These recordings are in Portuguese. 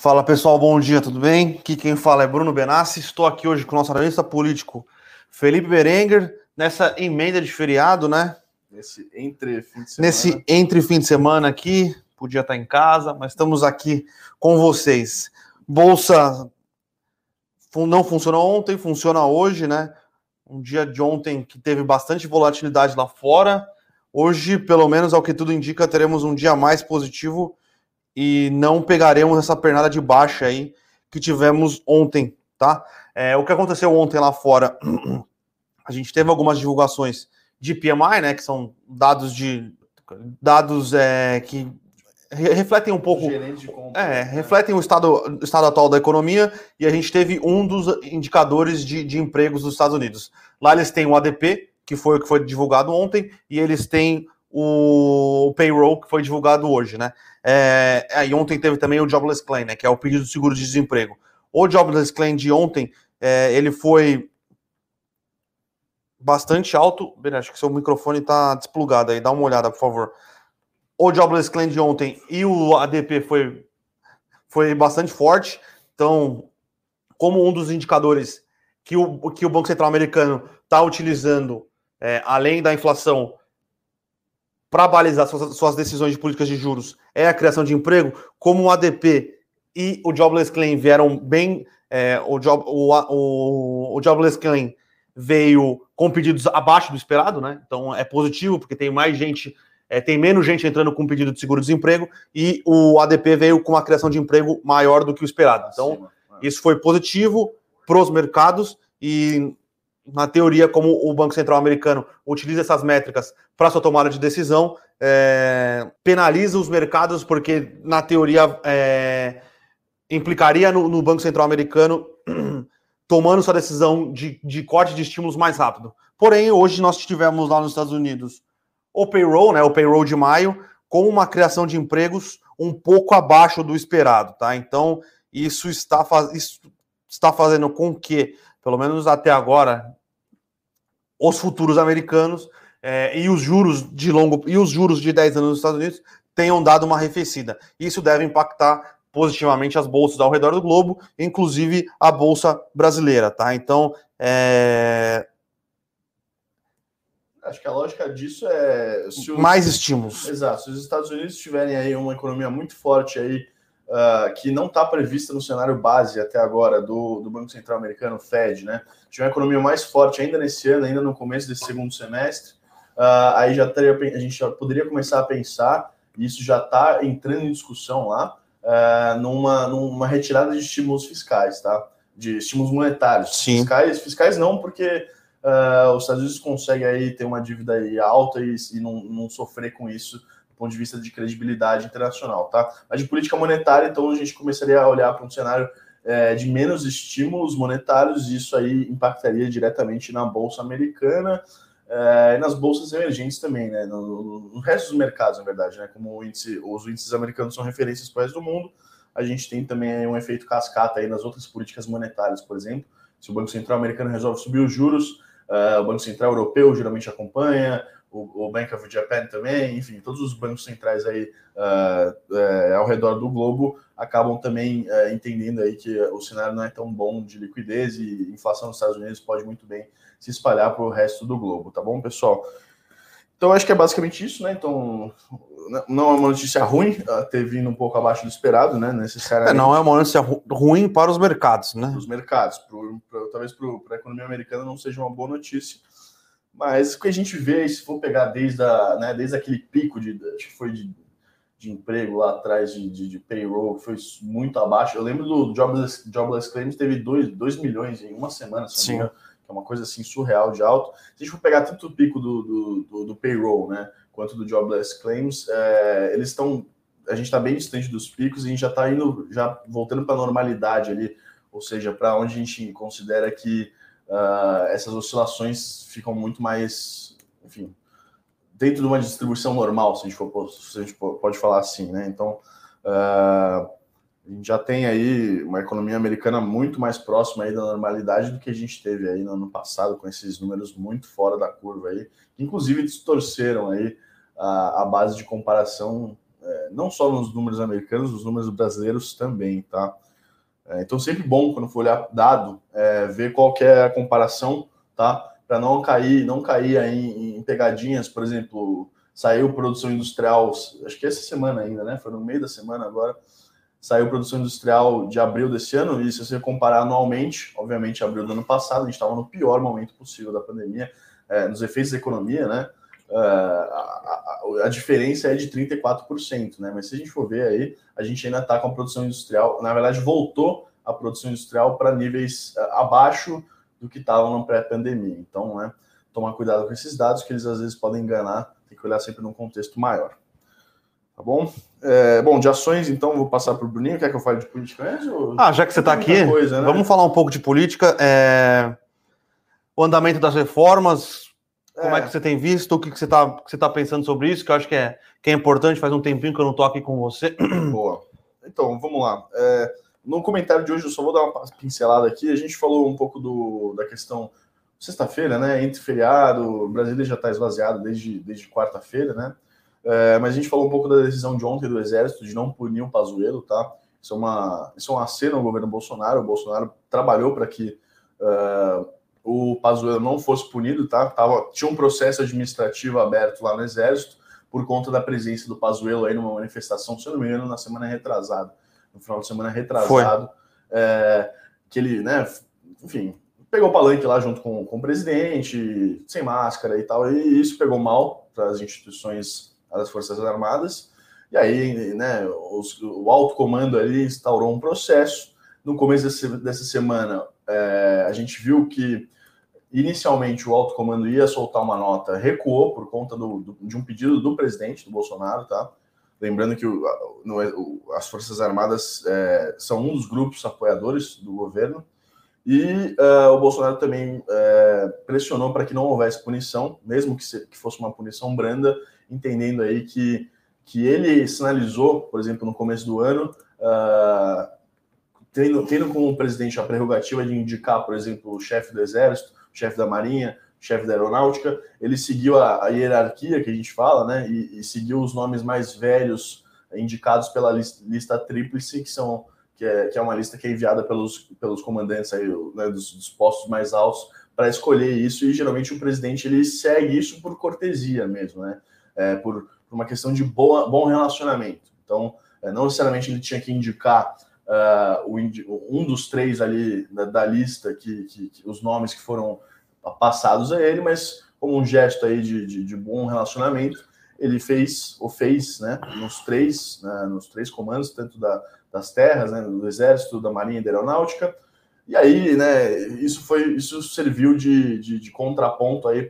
Fala pessoal, bom dia, tudo bem? Aqui quem fala é Bruno Benassi. Estou aqui hoje com o nosso analista político Felipe Berenguer, nessa emenda de feriado, né? Nesse entre fim de semana. Nesse entre fim de semana aqui, podia estar em casa, mas estamos aqui com vocês. Bolsa não funcionou ontem, funciona hoje, né? Um dia de ontem que teve bastante volatilidade lá fora. Hoje, pelo menos ao que tudo indica, teremos um dia mais positivo e não pegaremos essa pernada de baixa aí que tivemos ontem, tá? É, o que aconteceu ontem lá fora, a gente teve algumas divulgações de PMI, né, que são dados de dados é, que refletem um pouco, compra, é, né? refletem o estado, o estado atual da economia e a gente teve um dos indicadores de, de empregos dos Estados Unidos. Lá eles têm o ADP, que foi o que foi divulgado ontem, e eles têm o payroll que foi divulgado hoje, né? É, e ontem teve também o jobless claim, né? Que é o pedido de seguro de desemprego. O jobless claim de ontem, é, ele foi bastante alto. Acho que seu microfone está desplugado aí. Dá uma olhada, por favor o Jobless Claim de ontem e o ADP foi, foi bastante forte. Então, como um dos indicadores que o, que o Banco Central americano está utilizando, é, além da inflação, para balizar suas, suas, decisões de políticas de juros, é a criação de emprego, como o ADP e o Jobless Claim vieram bem, é, o, job, o, o, o Jobless Claim veio com pedidos abaixo do esperado, né? Então é positivo, porque tem mais gente é, tem menos gente entrando com pedido de seguro-desemprego e o ADP veio com uma criação de emprego maior do que o esperado. Então, isso foi positivo para os mercados e, na teoria, como o Banco Central americano utiliza essas métricas para sua tomada de decisão, é, penaliza os mercados, porque, na teoria, é, implicaria no, no, Banco Central americano tomando sua decisão de, de corte de estímulos mais rápido. Porém, hoje nós tivemos lá nos Estados Unidos o payroll, né, o payroll de maio, com uma criação de empregos um pouco abaixo do esperado, tá? Então, isso está, faz... isso está fazendo com que, pelo menos até agora, os futuros americanos é, e os juros de longo e os juros de 10 anos nos Estados Unidos tenham dado uma arrefecida. Isso deve impactar positivamente as bolsas ao redor do globo, inclusive a bolsa brasileira, tá? Então, é, Acho que a lógica disso é. Mais estímulos. Exato. Se os Estados Unidos tiverem aí uma economia muito forte aí, uh, que não está prevista no cenário base até agora do, do Banco Central Americano, Fed, né? Tiver uma economia mais forte ainda nesse ano, ainda no começo desse segundo semestre, uh, aí já teria, a gente já poderia começar a pensar, e isso já está entrando em discussão lá, uh, numa, numa retirada de estímulos fiscais, tá? De estímulos monetários. Sim. Fiscais, fiscais não, porque uh, os Estados Unidos conseguem aí ter uma dívida alta e, e não, não, sofrer com isso ponto de vista de credibilidade internacional, tá? Mas de política monetária, então a gente começaria a olhar para um cenário é, de menos estímulos monetários e isso aí impactaria diretamente na bolsa americana é, e nas bolsas emergentes também, né? No, no, resto dos mercados, na verdade, né? Como índice, os índices americanos são referências para o resto do mundo, a gente tem também um efeito cascata aí nas outras políticas monetárias, por exemplo. Se o Banco Central americano resolve subir os juros, Uh, o Banco Central Europeu geralmente acompanha, o, o, Bank of Japan também, enfim, todos os bancos centrais aí uh, uh, ao redor do globo acabam também entendendo aí que o cenário não é tão bom de liquidez e inflação nos Estados Unidos pode muito bem se espalhar para o resto do globo, tá bom, pessoal? Então, acho que é basicamente isso, né? Então, não é uma notícia ruim ter vindo um pouco abaixo do esperado, né? Necessariamente. É, não é uma notícia ruim para os mercados, né? Os mercados. Pro, pro, talvez para a economia americana não seja uma boa notícia. Mas o que a gente vê, se for pegar desde, a, né, desde aquele pico de, acho que foi de, de emprego lá atrás, de, de, de, payroll, que foi muito abaixo. Eu lembro do Jobless, Jobless Claims, teve 2 milhões em uma semana, se. Engano, que é uma coisa assim surreal de alto. Se a gente for pegar tanto o pico do, do, do, do payroll, né? quanto do Jobless Claims, é, eles estão. A gente está bem distante dos picos e a gente já está indo, já voltando para a normalidade ali, ou seja, para onde a gente considera que uh, essas oscilações ficam muito mais, enfim, dentro de uma distribuição normal, se a gente, for, se a gente pode falar assim, né? Então, uh, a gente já tem aí uma economia americana muito mais próxima aí da normalidade do que a gente teve aí no ano passado, com esses números muito fora da curva aí, que inclusive distorceram aí a, a base de comparação é, não só nos números americanos, nos números brasileiros também, tá? É, então, sempre bom, quando for olhar dado, é, ver qual é a comparação, tá? Para não cair, não cair aí em pegadinhas, por exemplo, saiu produção industrial, acho que essa semana ainda, né? Foi no meio da semana agora, saiu produção industrial de abril desse ano, e se você comparar anualmente, obviamente abril do ano passado, a gente estava no pior momento possível da pandemia, é, nos efeitos da economia, né? Uh, a, a, a, diferença é de 34%, né? Mas se a gente for ver aí, a gente ainda está com a produção industrial, na verdade, voltou a produção industrial para níveis uh, abaixo do que estavam na pré-pandemia. Então, né, tomar cuidado com esses dados, que eles às vezes podem enganar, tem que olhar sempre num contexto maior. Tá bom? É, bom, de ações, então, vou passar para o Bruninho. Quer que eu fale de política mesmo? Ah, já que você está aqui, coisa, né? vamos falar um pouco de política. É... O andamento das reformas, como é. é que você tem visto? O que, que você está você tá pensando sobre isso? Que eu acho que é, que é importante. Faz um tempinho que eu não estou aqui com você. Boa. Então, vamos lá. É, no comentário de hoje, eu só vou dar uma pincelada aqui. A gente falou um pouco do, da questão sexta-feira, né? Entre feriado, o Brasília já está esvaziado desde, desde quarta-feira, né? É, mas a gente falou um pouco da decisão de ontem do Exército de não punir o Pazuello, tá? Isso é uma, isso é uma cena no governo Bolsonaro. O Bolsonaro trabalhou para que uh, o Pazuello não fosse punido, tá? Tava, tinha um processo administrativo aberto lá no Exército por conta da presença do Pazuello aí numa manifestação, se eu não me engano, na semana retrasada, no final de semana retrasado, é, que ele, né, enfim, pegou o palanque lá junto com, com o presidente, sem máscara e tal, e isso pegou mal para as instituições das Forças Armadas, e aí, né, os, o alto comando ali instaurou um processo, no começo desse, dessa semana, é, a gente viu que Inicialmente, o alto comando ia soltar uma nota, recuou por conta do, do, de um pedido do presidente, do Bolsonaro, tá? Lembrando que o, no, o, as Forças Armadas é, são um dos grupos apoiadores do governo, e uh, o Bolsonaro também uh, pressionou para que não houvesse punição, mesmo que, se, que, fosse uma punição branda, entendendo aí que, que ele sinalizou, por exemplo, no começo do ano, uh, tendo, tendo como presidente a prerrogativa de indicar, por exemplo, o chefe do Exército, chefe da Marinha, chefe da Aeronáutica, ele seguiu a, a, hierarquia que a gente fala, né, e, e, seguiu os nomes mais velhos indicados pela lista, lista tríplice, que são que é, que é uma lista que é enviada pelos, pelos comandantes aí, né, dos, dos postos mais altos para escolher isso, e geralmente o presidente ele segue isso por cortesia mesmo, né, é, por, por, uma questão de boa, bom relacionamento. Então, é, não necessariamente ele tinha que indicar uh, um dos três ali da, da lista, que, que, que, os nomes que foram passados a ele, mas como um gesto aí de, de, de bom relacionamento, ele fez, ou fez, né, nos três, né, nos três comandos, tanto da, das terras, né, do exército, da marinha e da aeronáutica, e aí, né, isso foi, isso serviu de, de, de contraponto aí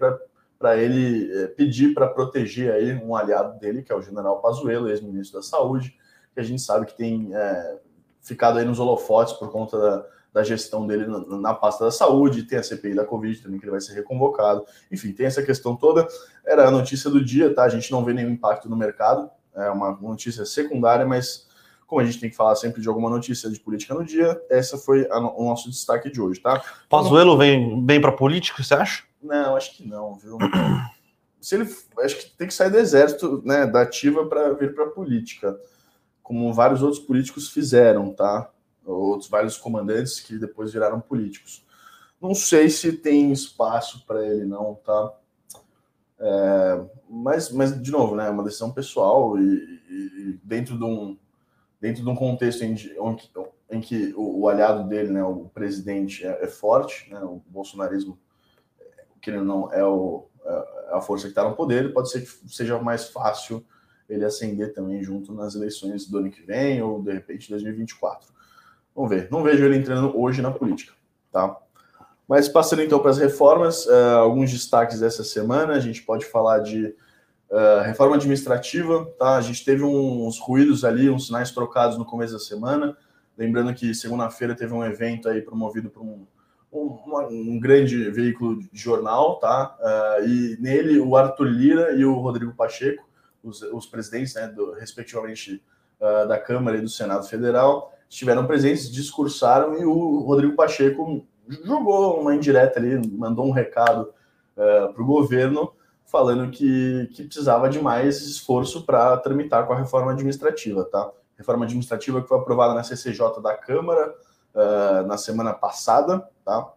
para ele é, pedir para proteger aí um aliado dele, que é o general Pazuello, ex-ministro da Saúde, que a gente sabe que tem é, ficado aí nos holofotes por conta da, da gestão dele na, na, pasta da saúde, tem a CPI da Covid também, que ele vai ser reconvocado. Enfim, tem essa questão toda. Era a notícia do dia, tá? A gente não vê nenhum impacto no mercado, é uma notícia secundária, mas como a gente tem que falar sempre de alguma notícia de política no dia, essa foi a, o nosso destaque de hoje, tá? Pazuello vem bem para política, você acha? Não, acho que não, viu? Se ele, acho que tem que sair do exército, né, da ativa para vir para política como vários outros políticos fizeram, tá? Outros vários comandantes que depois viraram políticos. Não sei se tem espaço para ele, não, tá? É, mas, mas, de novo, né, é uma decisão pessoal e, e, dentro, de um, dentro de um contexto em, em, que o, o, aliado dele, né, o presidente, é, é forte, né, o bolsonarismo, que ele não é, o, é a força que está no poder, pode ser que seja mais fácil ele ascender também junto nas eleições do ano que vem ou de repente 2024. Vamos ver. Não vejo ele entrando hoje na política, tá? Mas passando então para as reformas, uh, alguns destaques dessa semana, a gente pode falar de uh, reforma administrativa, tá? A gente teve uns ruídos ali, uns sinais trocados no começo da semana. Lembrando que segunda-feira teve um evento aí promovido por um, um, um, grande veículo de jornal, tá? Uh, e nele o Arthur Lira e o Rodrigo Pacheco os, os presidentes, né, do, respectivamente, uh, da Câmara e do Senado Federal, estiveram presentes, discursaram e o Rodrigo Pacheco jogou uma indireta ali, mandou um recado uh, para o governo, falando que, que precisava de mais esforço para tramitar com a reforma administrativa, tá? Reforma administrativa que foi aprovada na CCJ da Câmara uh, na semana passada, tá?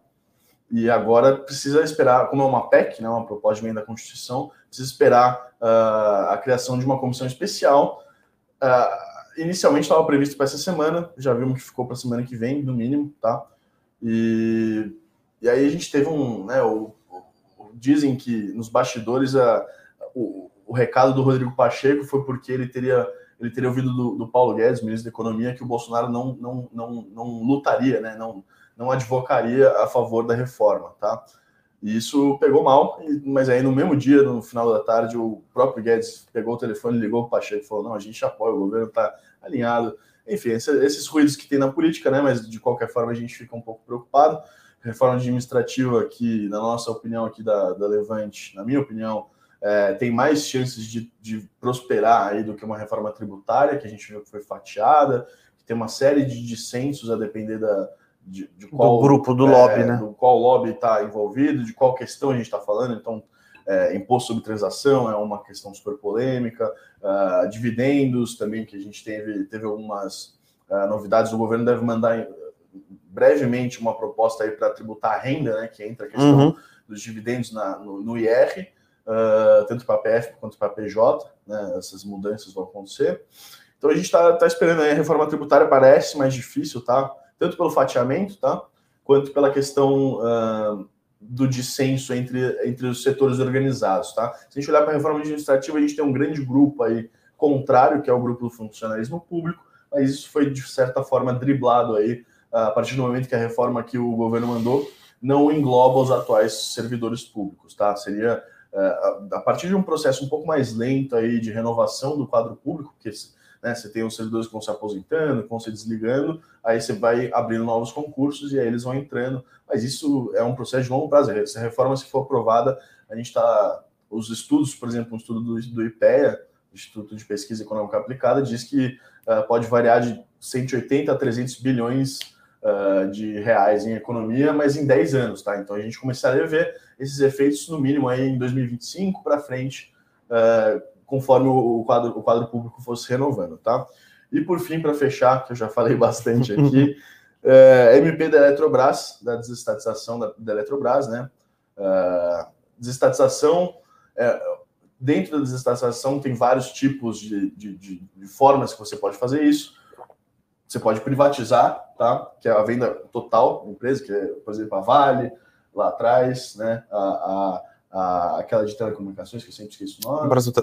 E agora precisa esperar, como é uma PEC, né, uma proposta de emenda da Constituição, precisa esperar uh, a criação de uma comissão especial. Uh, inicialmente estava previsto para essa semana, já vimos que ficou para a semana que vem, no mínimo, tá? E, e aí a gente teve um, né, o, dizem que nos bastidores a, o, o, recado do Rodrigo Pacheco foi porque ele teria ele teria ouvido do, do, Paulo Guedes, ministro da Economia, que o Bolsonaro não, não, não, não lutaria, né, não, não advocaria a favor da reforma, tá? E isso pegou mal, mas aí no mesmo dia, no final da tarde, o próprio Guedes pegou o telefone, ligou para o Pacheco e falou: não, a gente apoia, o governo está alinhado. Enfim, esses ruídos que tem na política, né? Mas de qualquer forma a gente fica um pouco preocupado reforma administrativa que, na nossa opinião aqui da, da Levante, na minha opinião, é, tem mais chances de, de, prosperar aí do que uma reforma tributária, que a gente viu que foi fatiada, que tem uma série de dissensos a depender da, de, de qual do grupo do é, lobby, né? Do qual lobby está envolvido, de qual questão a gente está falando. Então, é, imposto sobre transação é uma questão super polêmica, uh, dividendos também, que a gente teve, teve algumas uh, novidades. O governo deve mandar brevemente uma proposta aí para tributar a renda, né, que entra a questão uhum. dos dividendos na, no, no IR, uh, tanto para a PF quanto para a PJ, né, essas mudanças vão acontecer. Então a gente está tá esperando aí a reforma tributária, parece mais difícil, tá? Tanto pelo fatiamento, tá? Quanto pela questão uh, do dissenso entre, entre os setores organizados, tá? Se a gente olhar para a reforma administrativa, a gente tem um grande grupo aí contrário, que é o grupo do funcionalismo público, mas isso foi de certa forma driblado aí a partir do momento que a reforma que o governo mandou não engloba os atuais servidores públicos, tá? Seria é, a partir de um processo um pouco mais lento aí de renovação do quadro público, porque né, você tem os servidores que vão se aposentando, que vão se desligando, aí você vai abrindo novos concursos e aí eles vão entrando. Mas isso é um processo de longo prazo. Se a reforma se for aprovada, a gente está. Os estudos, por exemplo, um estudo do, do IPEA, Instituto de Pesquisa Econômica Aplicada, diz que uh, pode variar de 180 a 300 bilhões uh, de reais em economia, mas em 10 anos, tá? Então a gente começaria a ver esses efeitos no mínimo aí em 2025 para frente, uh, conforme o quadro, o quadro público fosse renovando, tá? E por fim, para fechar, que eu já falei bastante aqui, uh, MP da Eletrobras, da desestatização da, da Eletrobras, né? Uh, desestatização, é, dentro da desestatização tem vários tipos de, de, de, de formas que você pode fazer isso. Você pode privatizar, tá? Que é a venda total da empresa, que é, por exemplo, a Vale, lá atrás, né? A, a, a aquela de telecomunicações, que eu sempre esqueço o nome. Brasil.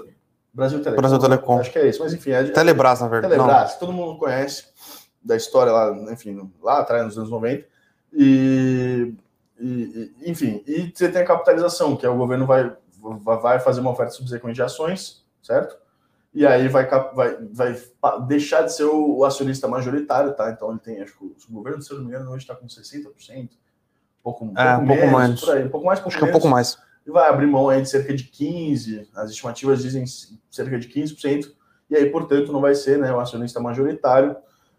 Brasil Telecom. Brasil Telecom. Acho que é isso, mas enfim. É, Telebrás, na verdade. Telebrás, todo mundo conhece da história lá, enfim, lá atrás, nos anos 90. E, e, enfim, e você tem a capitalização, que é o governo vai, vai fazer uma oferta subsequente de ações, certo? e aí vai, vai, vai deixar de ser o, acionista majoritário, tá? Então ele tem, acho que o, governo, se eu não me engano, hoje está com 60%, um pouco, um é, pouco, um pouco menos, mais. por aí, um pouco mais, pouco acho que é um pouco mais. E vai abrir mão aí de cerca de 15%, as estimativas dizem cerca de 15%, e aí, portanto, não vai ser né, o acionista majoritário.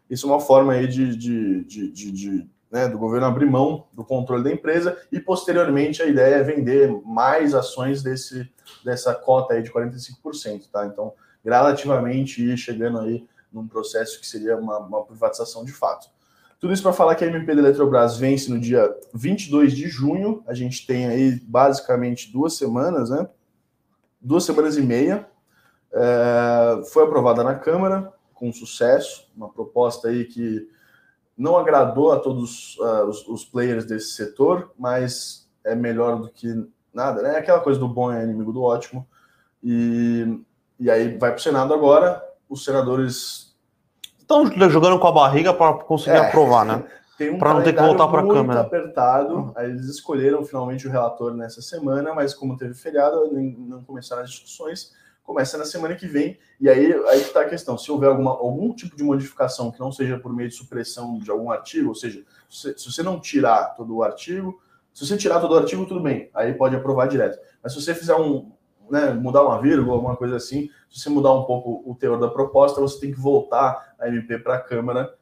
Isso é uma forma aí de, de, de, de, de né, do governo abrir mão do controle da empresa e posteriormente a ideia é vender mais ações desse, dessa cota aí de 45%, tá? Então, gradativamente ir chegando aí num processo que seria uma, uma privatização de fato. Tudo isso para falar que a MP da Eletrobras vence no dia 22 de junho. A gente tem aí basicamente duas semanas, né? Duas semanas e meia. É, foi aprovada na Câmara com sucesso, uma proposta aí que não agradou a todos uh, os, os, players desse setor, mas é melhor do que nada, né? Aquela coisa do bom é inimigo do ótimo. E e aí vai para o Senado agora, os senadores. Estão jogando com a barriga para conseguir é, aprovar, né? Um para não ter que voltar para a Câmara. apertado. Aí eles escolheram finalmente o relator nessa semana, mas como teve feriado, não começaram as discussões. Começa na semana que vem. E aí aí está a questão: se houver alguma, algum tipo de modificação que não seja por meio de supressão de algum artigo, ou seja, se, se você não tirar todo o artigo, se você tirar todo o artigo, tudo bem, aí pode aprovar direto. Mas se você fizer um, né, mudar uma vírgula, alguma coisa assim, se você mudar um pouco o teor da proposta, você tem que voltar a MP para a Câmara.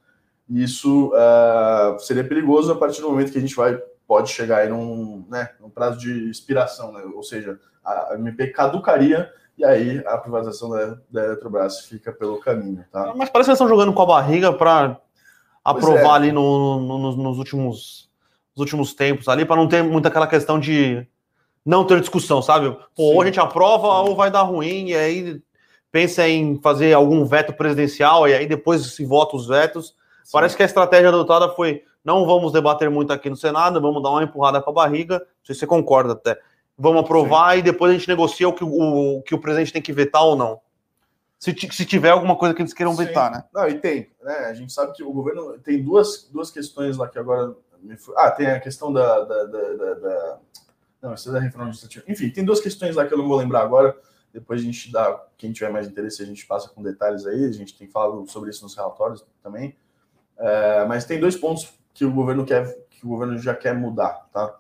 E isso uh, seria perigoso a partir do momento que a gente vai pode chegar aí num, né, num prazo de expiração, né? ou seja, a MP caducaria e aí a privatização da, da Eletrobras fica pelo caminho. Tá? Mas parece que eles estão jogando com a barriga para aprovar é. ali no, no, nos, nos, últimos, nos últimos tempos ali, para não ter muito aquela questão de não ter discussão, sabe? Pô, ou a gente aprova Sim. ou vai dar ruim, e aí pensa em fazer algum veto presidencial, e aí depois se vota os vetos. Sim. Parece que a estratégia adotada foi não vamos debater muito aqui no Senado, vamos dar uma empurrada com a barriga. Não sei se você concorda até. Vamos aprovar Sim. e depois a gente negocia o que o, o que o presidente tem que vetar ou não. Se, se tiver alguma coisa que eles queiram Sim. vetar, né? Não, e tem. Né? A gente sabe que o governo tem duas, duas questões lá que agora. Ah, tem a questão da, da, da, da... Não, isso é reforma administrativa. Enfim, tem duas questões lá que eu não vou lembrar agora. Depois a gente dá. Quem tiver mais interesse, a gente passa com detalhes aí. A gente tem falado sobre isso nos relatórios também. É, mas tem dois pontos que o governo quer, que o governo já quer mudar, tá?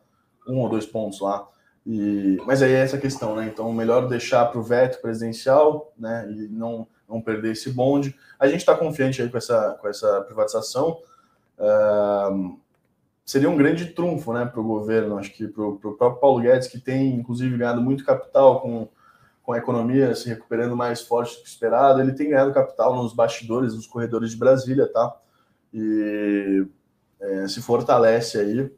Um ou dois pontos lá. E, mas aí é essa questão, né? Então, melhor deixar para o veto presidencial, né? E não, não perder esse bonde. A gente está confiante aí com essa, com essa privatização. Uh, seria um grande trunfo, né, para o governo. Acho que para o próprio Paulo Guedes, que tem inclusive ganhado muito capital com, com a economia se recuperando mais forte do que esperado, ele tem ganhado capital nos bastidores, nos corredores de Brasília, tá? E é, se fortalece aí.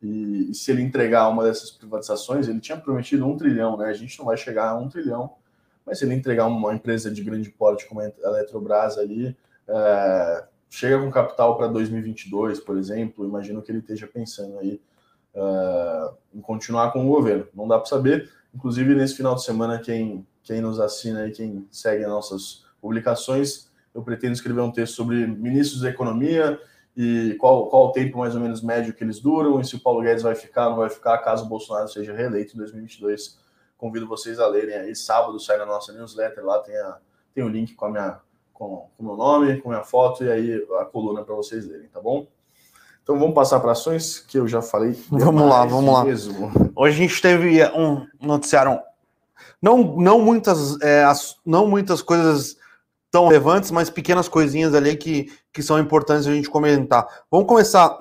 E, e, se ele entregar uma dessas privatizações, ele tinha prometido um trilhão, né? A gente não vai chegar a um trilhão, mas se ele entregar uma empresa de grande porte como a Eletrobras ali, é, chega com capital para 2022, por exemplo, imagino que ele esteja pensando aí é, em continuar com o governo. Não dá para saber. Inclusive, nesse final de semana, quem, quem nos assina e quem segue as nossas publicações, eu pretendo escrever um texto sobre ministros da economia e qual, qual o tempo mais ou menos médio que eles duram, e se o Paulo Guedes vai ficar ou não vai ficar, caso o Bolsonaro seja reeleito em 2022. Convido vocês a lerem aí. Sábado sai na nossa newsletter, lá tem, a, tem o link com a minha com o meu nome, com a minha foto e aí a coluna para vocês lerem, tá bom? Então vamos passar para ações que eu já falei. Vamos lá, vamos lá. Mesmo. Hoje a gente teve um noticiário não não muitas é, não muitas coisas tão relevantes, mas pequenas coisinhas ali que, que são importantes a gente comentar. Vamos começar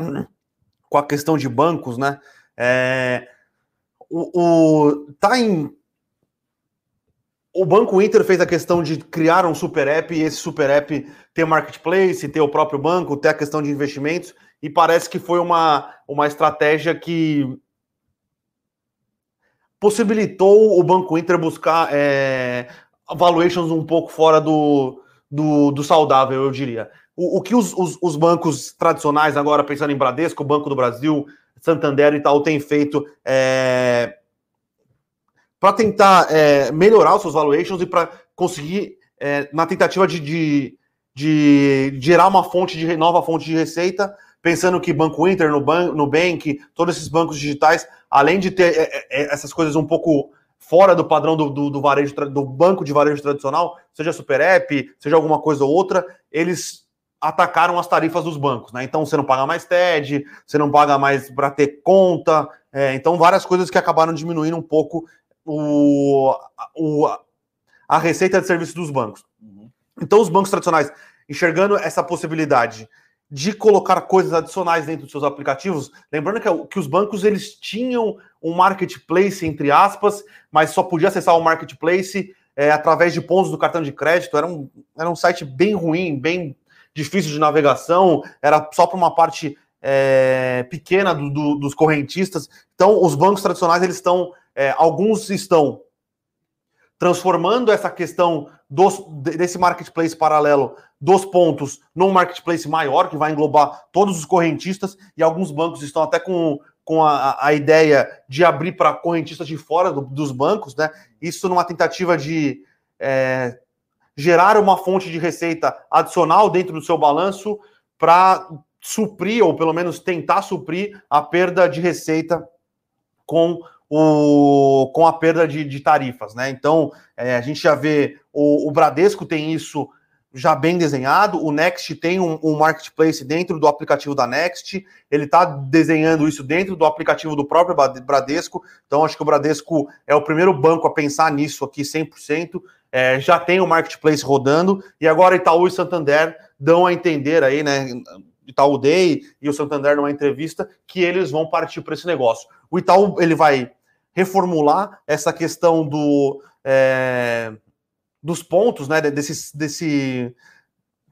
com a questão de bancos, né? É, o, o, tá em. O Banco Inter fez a questão de criar um super app e esse super app ter marketplace, ter o próprio banco, ter a questão de investimentos, e parece que foi uma, uma estratégia que possibilitou o Banco Inter buscar é, valuations um pouco fora do, do, do saudável, eu diria. O, o que os, os, os, bancos tradicionais, agora pensando em Bradesco, Banco do Brasil, Santander e tal, têm feito é, para tentar é, melhorar os seus valuations e para conseguir, é, na tentativa de, de, de, gerar uma fonte de nova fonte de receita, pensando que Banco Inter, Nubank, todos esses bancos digitais, além de ter é, é, essas coisas um pouco fora do padrão do, do, do, varejo do banco de varejo tradicional, seja Super App, seja alguma coisa ou outra, eles atacaram as tarifas dos bancos, né? Então você não paga mais TED, você não paga mais para ter conta, é, então várias coisas que acabaram diminuindo um pouco o, o, a receita de serviço dos bancos. Uhum. Então os bancos tradicionais enxergando essa possibilidade de colocar coisas adicionais dentro dos seus aplicativos. Lembrando que, que, os bancos eles tinham um marketplace, entre aspas, mas só podia acessar o marketplace é, através de pontos do cartão de crédito. Era um, era um site bem ruim, bem difícil de navegação, era só para uma parte é, pequena do, do, dos correntistas. Então, os bancos tradicionais, eles estão, é, alguns estão transformando essa questão dos, desse marketplace paralelo dos pontos num marketplace maior, que vai englobar todos os correntistas, e alguns bancos estão até com, com a, a ideia de abrir para correntistas de fora do, dos bancos, né? Isso numa tentativa de é, gerar uma fonte de receita adicional dentro do seu balanço para suprir, ou pelo menos tentar suprir, a perda de receita com o, com a perda de, de tarifas, né? Então, é, a gente já vê o, o, Bradesco tem isso já bem desenhado, o Next tem um, um marketplace dentro do aplicativo da Next, ele está desenhando isso dentro do aplicativo do próprio Bradesco, então acho que o Bradesco é o primeiro banco a pensar nisso aqui 100%, é, já tem o marketplace rodando, e agora Itaú e Santander dão a entender aí, né, Itaú Day e o Santander numa entrevista que eles vão partir para esse negócio. O Itaú ele vai reformular essa questão do é, dos pontos, né? Desse, desse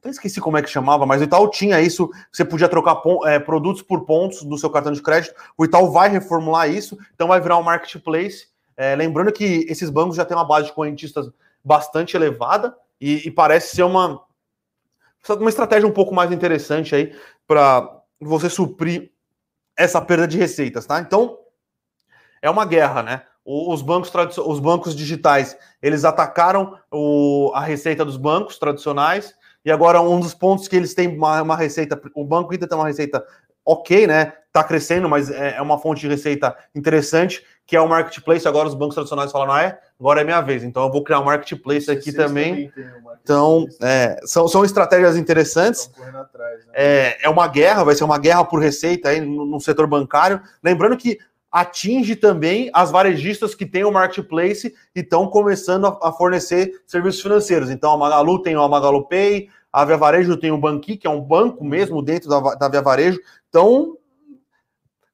esqueci como é que chamava, mas o Itaú tinha isso. Você podia trocar é, produtos por pontos do seu cartão de crédito. O Itaú vai reformular isso, então vai virar um marketplace. É, lembrando que esses bancos já têm uma base de correntistas bastante elevada e, e parece ser uma, uma estratégia um pouco mais interessante aí para você suprir essa perda de receitas, tá? Então é uma guerra, né? Os bancos, os bancos digitais eles atacaram o, a receita dos bancos tradicionais e agora um dos pontos que eles têm uma, uma receita, o banco ainda tem uma receita ok, né? Tá crescendo, mas é, é uma fonte de receita interessante que é o marketplace. Agora os bancos tradicionais falam, ah, é, agora é minha vez, então eu vou criar um marketplace aqui também. também um então, é, são, são estratégias interessantes. Atrás, né? é, é uma guerra, vai ser uma guerra por receita aí no, no setor bancário. Lembrando que atinge também as varejistas que têm o marketplace e estão começando a, a, fornecer serviços financeiros. Então, a Magalu tem o Magalu Pay, a Via Varejo tem o Banqui, que é um banco mesmo dentro da, da Via Varejo. Então,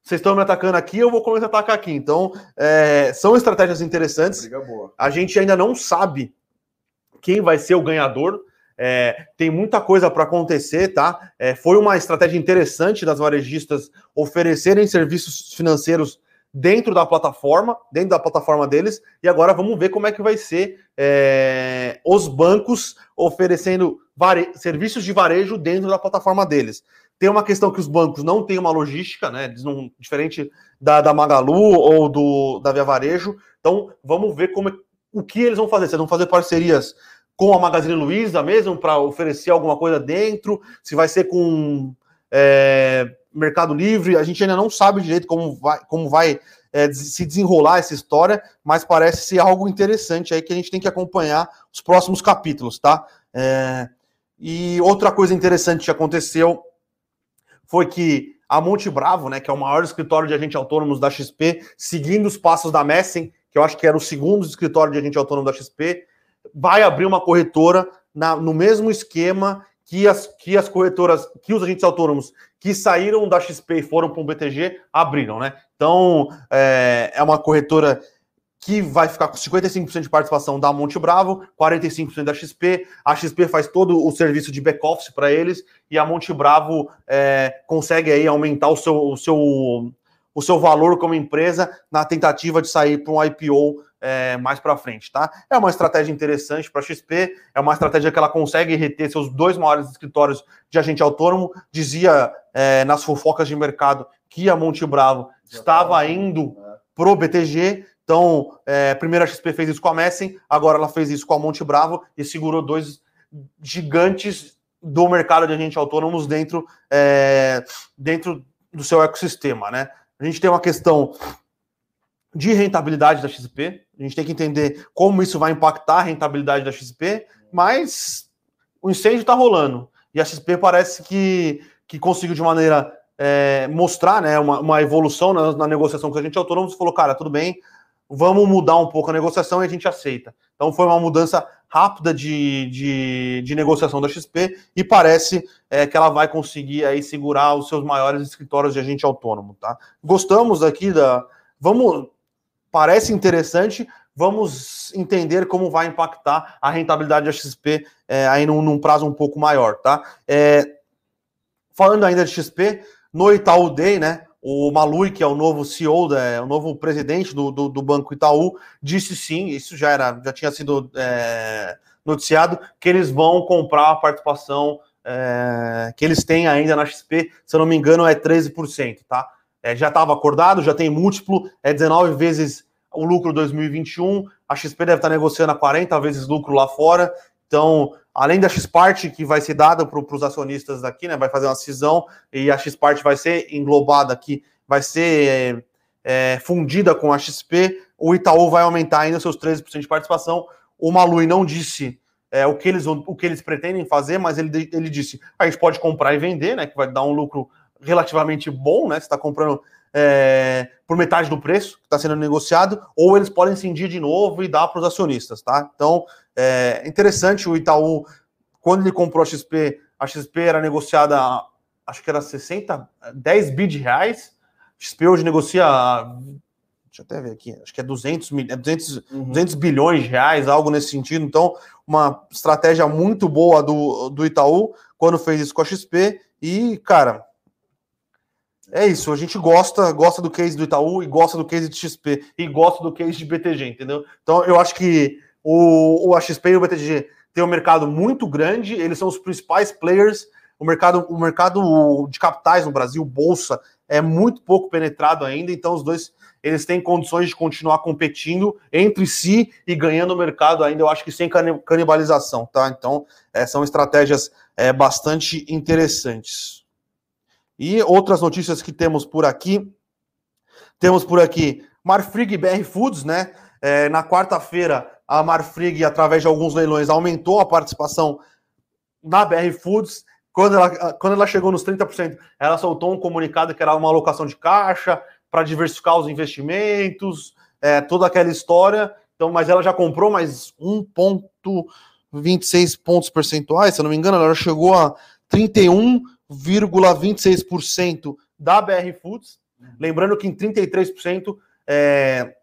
vocês estão me atacando aqui, eu vou começar a atacar aqui. Então, é, são estratégias interessantes. A gente ainda não sabe quem vai ser o ganhador. É, tem muita coisa para acontecer, tá? É, foi uma estratégia interessante das varejistas oferecerem serviços financeiros dentro da plataforma, dentro da plataforma deles, e agora vamos ver como é que vai ser é, os bancos oferecendo serviços de varejo dentro da plataforma deles. Tem uma questão que os bancos não têm uma logística, né? Não, diferente da, da Magalu ou do da Via Varejo. Então, vamos ver como o que eles vão fazer. Se eles vão fazer parcerias com a Magazine Luiza mesmo para oferecer alguma coisa dentro, se vai ser com é, Mercado Livre, a gente ainda não sabe direito como vai, como vai é, se desenrolar essa história, mas parece ser algo interessante aí que a gente tem que acompanhar os próximos capítulos, tá? É, e outra coisa interessante que aconteceu foi que a Monte Bravo, né, que é o maior escritório de agentes autônomos da XP, seguindo os passos da Messen, que eu acho que era o segundo escritório de agente autônomo da XP, vai abrir uma corretora na, no mesmo esquema que as, que as corretoras, que os agentes autônomos que saíram da XP e foram para o BTG abriram, né? Então, é, é uma corretora que vai ficar com 55% de participação da Monte Bravo, 45% da XP. A XP faz todo o serviço de back-office para eles e a Monte Bravo é, consegue aí aumentar o seu, o, seu, o seu valor como empresa na tentativa de sair para um IPO é, mais para frente, tá? É uma estratégia interessante para a XP, é uma estratégia que ela consegue reter seus dois maiores escritórios de agente autônomo. Dizia é, nas fofocas de mercado que a Monte Bravo estava indo é. pro BTG então, é, primeiro a XP fez isso com a Messen, agora ela fez isso com a Monte Bravo e segurou dois gigantes do mercado de agentes autônomos dentro, é, dentro do seu ecossistema, né? A gente tem uma questão de rentabilidade da XP, a gente tem que entender como isso vai impactar a rentabilidade da XP, mas o incêndio está rolando e a XP parece que, que conseguiu de maneira é, mostrar né, uma, uma evolução na, na, negociação com a gente autônomo e falou, cara, tudo bem, vamos mudar um pouco a negociação e a gente aceita. Então foi uma mudança rápida de, de, de negociação da XP e parece é, que ela vai conseguir aí segurar os seus maiores escritórios de agente autônomo, tá? Gostamos aqui da... Vamos... Parece interessante, vamos entender como vai impactar a rentabilidade da XP é, aí num, num, prazo um pouco maior, tá? É, falando ainda de XP, no Itaú Day, né? O Malui, que é o novo CEO, da, o novo presidente do, do, do, Banco Itaú, disse sim, isso já era, já tinha sido é, noticiado, que eles vão comprar a participação é, que eles têm ainda na XP, se eu não me engano, é 13%, tá? É, já estava acordado, já tem múltiplo, é 19 vezes o lucro 2021, a XP deve estar negociando a 40 vezes lucro lá fora, então além da X-Part que vai ser dada para os acionistas daqui, né? Vai fazer uma cisão e a X-Part vai ser englobada aqui, vai ser é, fundida com a XP. O Itaú vai aumentar ainda seus 13% de participação. O Malui não disse é, o, que eles, o que eles pretendem fazer, mas ele, ele disse: a gente pode comprar e vender, né? Que vai dar um lucro relativamente bom, né? Você está comprando é, por metade do preço que está sendo negociado, ou eles podem cindir de novo e dar para os acionistas, tá? Então, é interessante o Itaú, quando ele comprou a XP, a XP era negociada acho que era 60, 10 bi de reais. XP hoje negocia, deixa eu até ver aqui, acho que é 200, 200, uhum. 200 bilhões de reais, algo nesse sentido. Então, uma estratégia muito boa do, do Itaú quando fez isso com a XP. E, cara, é isso, a gente gosta, gosta do case do Itaú e gosta do case de XP e gosta do case de BTG, entendeu? Então eu acho que o, o XP e o BTG têm um mercado muito grande, eles são os principais players o mercado, o mercado de capitais no Brasil, bolsa, é muito pouco penetrado ainda, então os dois eles têm condições de continuar competindo entre si e ganhando o mercado ainda, eu acho que sem canibalização, tá? Então, é, são estratégias é, bastante interessantes. E outras notícias que temos por aqui, temos por aqui Marfrig BR Foods, né? É, na quarta-feira, a Marfrig, através de alguns leilões, aumentou a participação na BR Foods. Quando ela, quando ela chegou nos 30%, ela soltou um comunicado que era uma alocação de caixa para diversificar os investimentos, é, toda aquela história. Então, mas ela já comprou mais 1,26 pontos percentuais, se eu não me engano, ela chegou a 31,26% da BR Foods. Lembrando que em 33% é,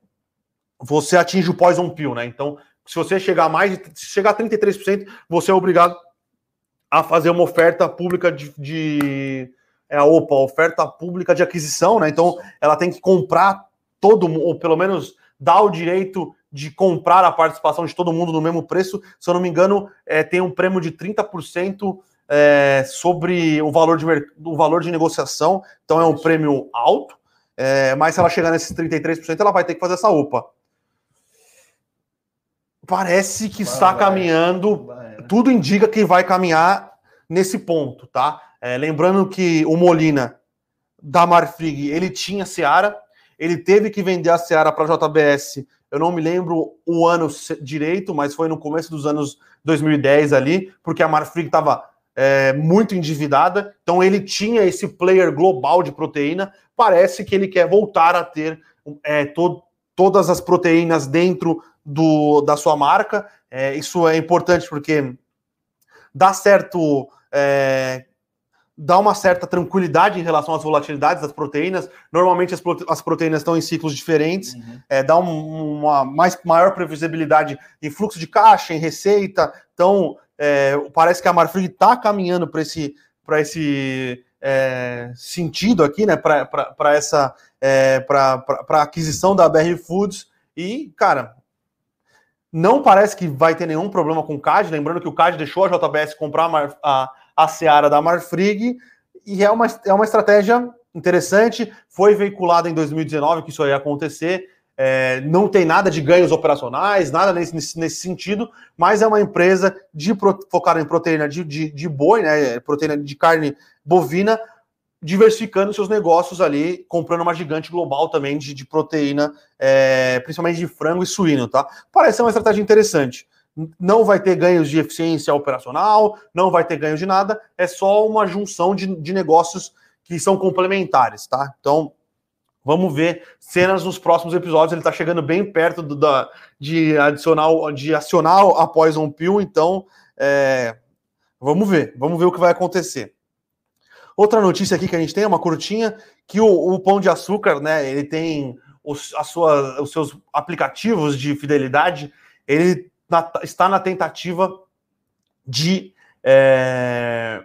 você atinge o poison pill, né? Então, se você chegar a mais, se chegar a 33%, você é obrigado a fazer uma oferta pública de, de é a OPA, oferta pública de aquisição, né? Então ela tem que comprar todo ou pelo menos dar o direito de comprar a participação de todo mundo no mesmo preço. Se eu não me engano, é, tem um prêmio de 30% é, sobre o valor, de, o valor de negociação, então é um prêmio alto, é, mas se ela chegar nesses 33%, ela vai ter que fazer essa OPA. Parece que vai, está vai, caminhando, vai, né? tudo indica que vai caminhar nesse ponto, tá? É, lembrando que o Molina da Marfrig, ele tinha Seara, ele teve que vender a Seara para a JBS. Eu não me lembro o ano direito, mas foi no começo dos anos 2010 ali, porque a Marfrig estava é, muito endividada. Então ele tinha esse player global de proteína. Parece que ele quer voltar a ter é, to todas as proteínas dentro do, da sua marca. É, isso é importante porque dá certo. É, dá uma certa tranquilidade em relação às volatilidades das proteínas. Normalmente as, prote as proteínas estão em ciclos diferentes, uhum. é, dá um, uma mais, maior previsibilidade em fluxo de caixa, em receita. Então, é, parece que a Marfrig está caminhando para esse, esse é, sentido aqui, né? Para essa é, para aquisição da BR Foods. E, cara, não parece que vai ter nenhum problema com o CAD, lembrando que o CAD deixou a JBS comprar a, a Seara da Marfrig, e é uma, é uma estratégia interessante, foi veiculada em 2019 que isso ia acontecer, é, não tem nada de ganhos operacionais, nada nesse, nesse, sentido, mas é uma empresa de focada em proteína de, de, de boi, né, proteína de carne bovina, diversificando seus negócios ali, comprando uma gigante global também de, de proteína, é, principalmente de frango e suíno, tá? Parece ser uma estratégia interessante. Não vai ter ganhos de eficiência operacional, não vai ter ganhos de nada, é só uma junção de, de negócios que são complementares, tá? Então, vamos ver cenas nos próximos episódios. Ele tá chegando bem perto do, da, de adicionar, de acionar a Poison Pill, então é, vamos ver, vamos ver o que vai acontecer. Outra notícia aqui que a gente tem, é uma curtinha, que o, o Pão de Açúcar, né, ele tem os, a sua, os seus aplicativos de fidelidade, ele na, está na tentativa de é,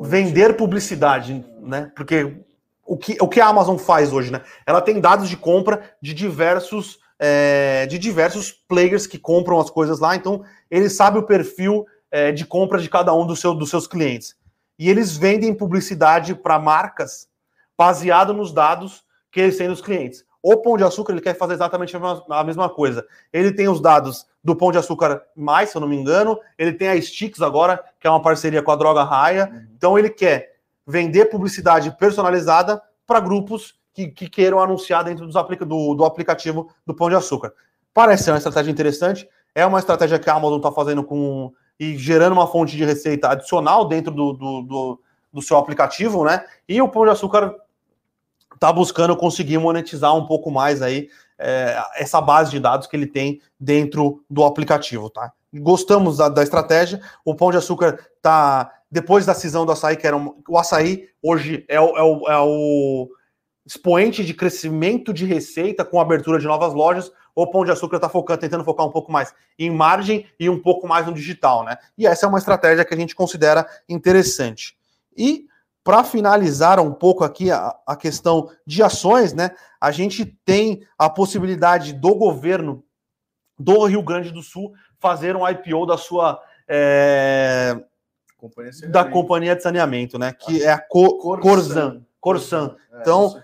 vender publicidade, né? Porque o que, o que a Amazon faz hoje, né? Ela tem dados de compra de diversos é, de diversos players que compram as coisas lá, então ele sabe o perfil é, de compra de cada um dos, seu, dos seus clientes e eles vendem publicidade para marcas baseado nos dados que eles têm dos clientes. O Pão de Açúcar ele quer fazer exatamente a mesma coisa. Ele tem os dados do Pão de Açúcar mais, se eu não me engano. Ele tem a Sticks agora, que é uma parceria com a Droga Raia. Uhum. Então ele quer vender publicidade personalizada para grupos que, que, queiram anunciar dentro dos aplica do, do aplicativo do Pão de Açúcar. Parece ser uma estratégia interessante. É uma estratégia que a Amazon está fazendo com e gerando uma fonte de receita adicional dentro do, do, do, do seu aplicativo, né? E o Pão de Açúcar está buscando conseguir monetizar um pouco mais aí é, essa base de dados que ele tem dentro do aplicativo, tá? Gostamos da, da estratégia. O Pão de Açúcar está depois da cisão do açaí, que era um, o açaí hoje é o, é, o, é o expoente de crescimento de receita com abertura de novas lojas, o Pão de Açúcar está focando, tentando focar um pouco mais em margem e um pouco mais no digital, né? E essa é uma estratégia que a gente considera interessante. E para finalizar um pouco aqui a, a, questão de ações, né? A gente tem a possibilidade do governo do Rio Grande do Sul fazer um IPO da sua é, companhia da companhia de saneamento, né? Que é a Co Corsan. Corsan. É, então,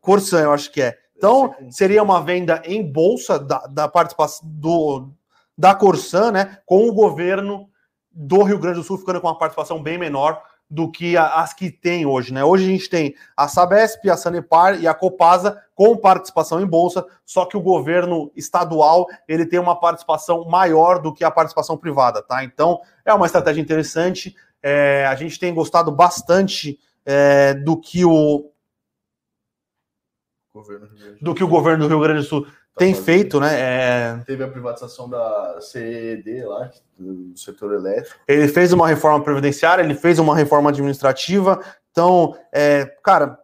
Corsan, eu acho que é. Então, seria uma venda em bolsa da, da participação do, da Corsan, né? Com o governo do Rio Grande do Sul ficando com uma participação bem menor do que as que tem hoje, né? Hoje a gente tem a Sabesp, a Sanepar e a Copasa com participação em bolsa, só que o governo estadual ele tem uma participação maior do que a participação privada, tá? Então é uma estratégia interessante. É, a gente tem gostado bastante é, do que o do que o governo do Rio Grande do Sul tá tem feito, né? É... Teve a privatização da CED lá, do setor elétrico. Ele fez uma reforma previdenciária, ele fez uma reforma administrativa. Então, é, cara,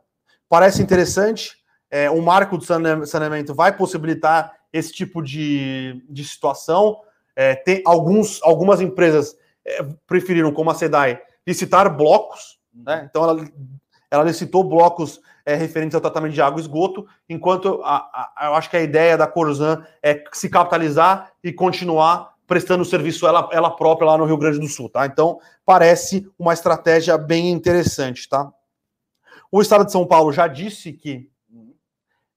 parece interessante. É, o marco do saneamento vai possibilitar esse tipo de, de situação. É, tem alguns, algumas empresas é, preferiram, como a SEDAI, licitar blocos. Né? Então, ela, ela licitou blocos é, referentes ao tratamento de água e esgoto, enquanto a, a, eu acho que a ideia da Corzan é se capitalizar e continuar prestando serviço ela, ela própria lá no Rio Grande do Sul, tá? Então, parece uma estratégia bem interessante, tá? O Estado de São Paulo já disse que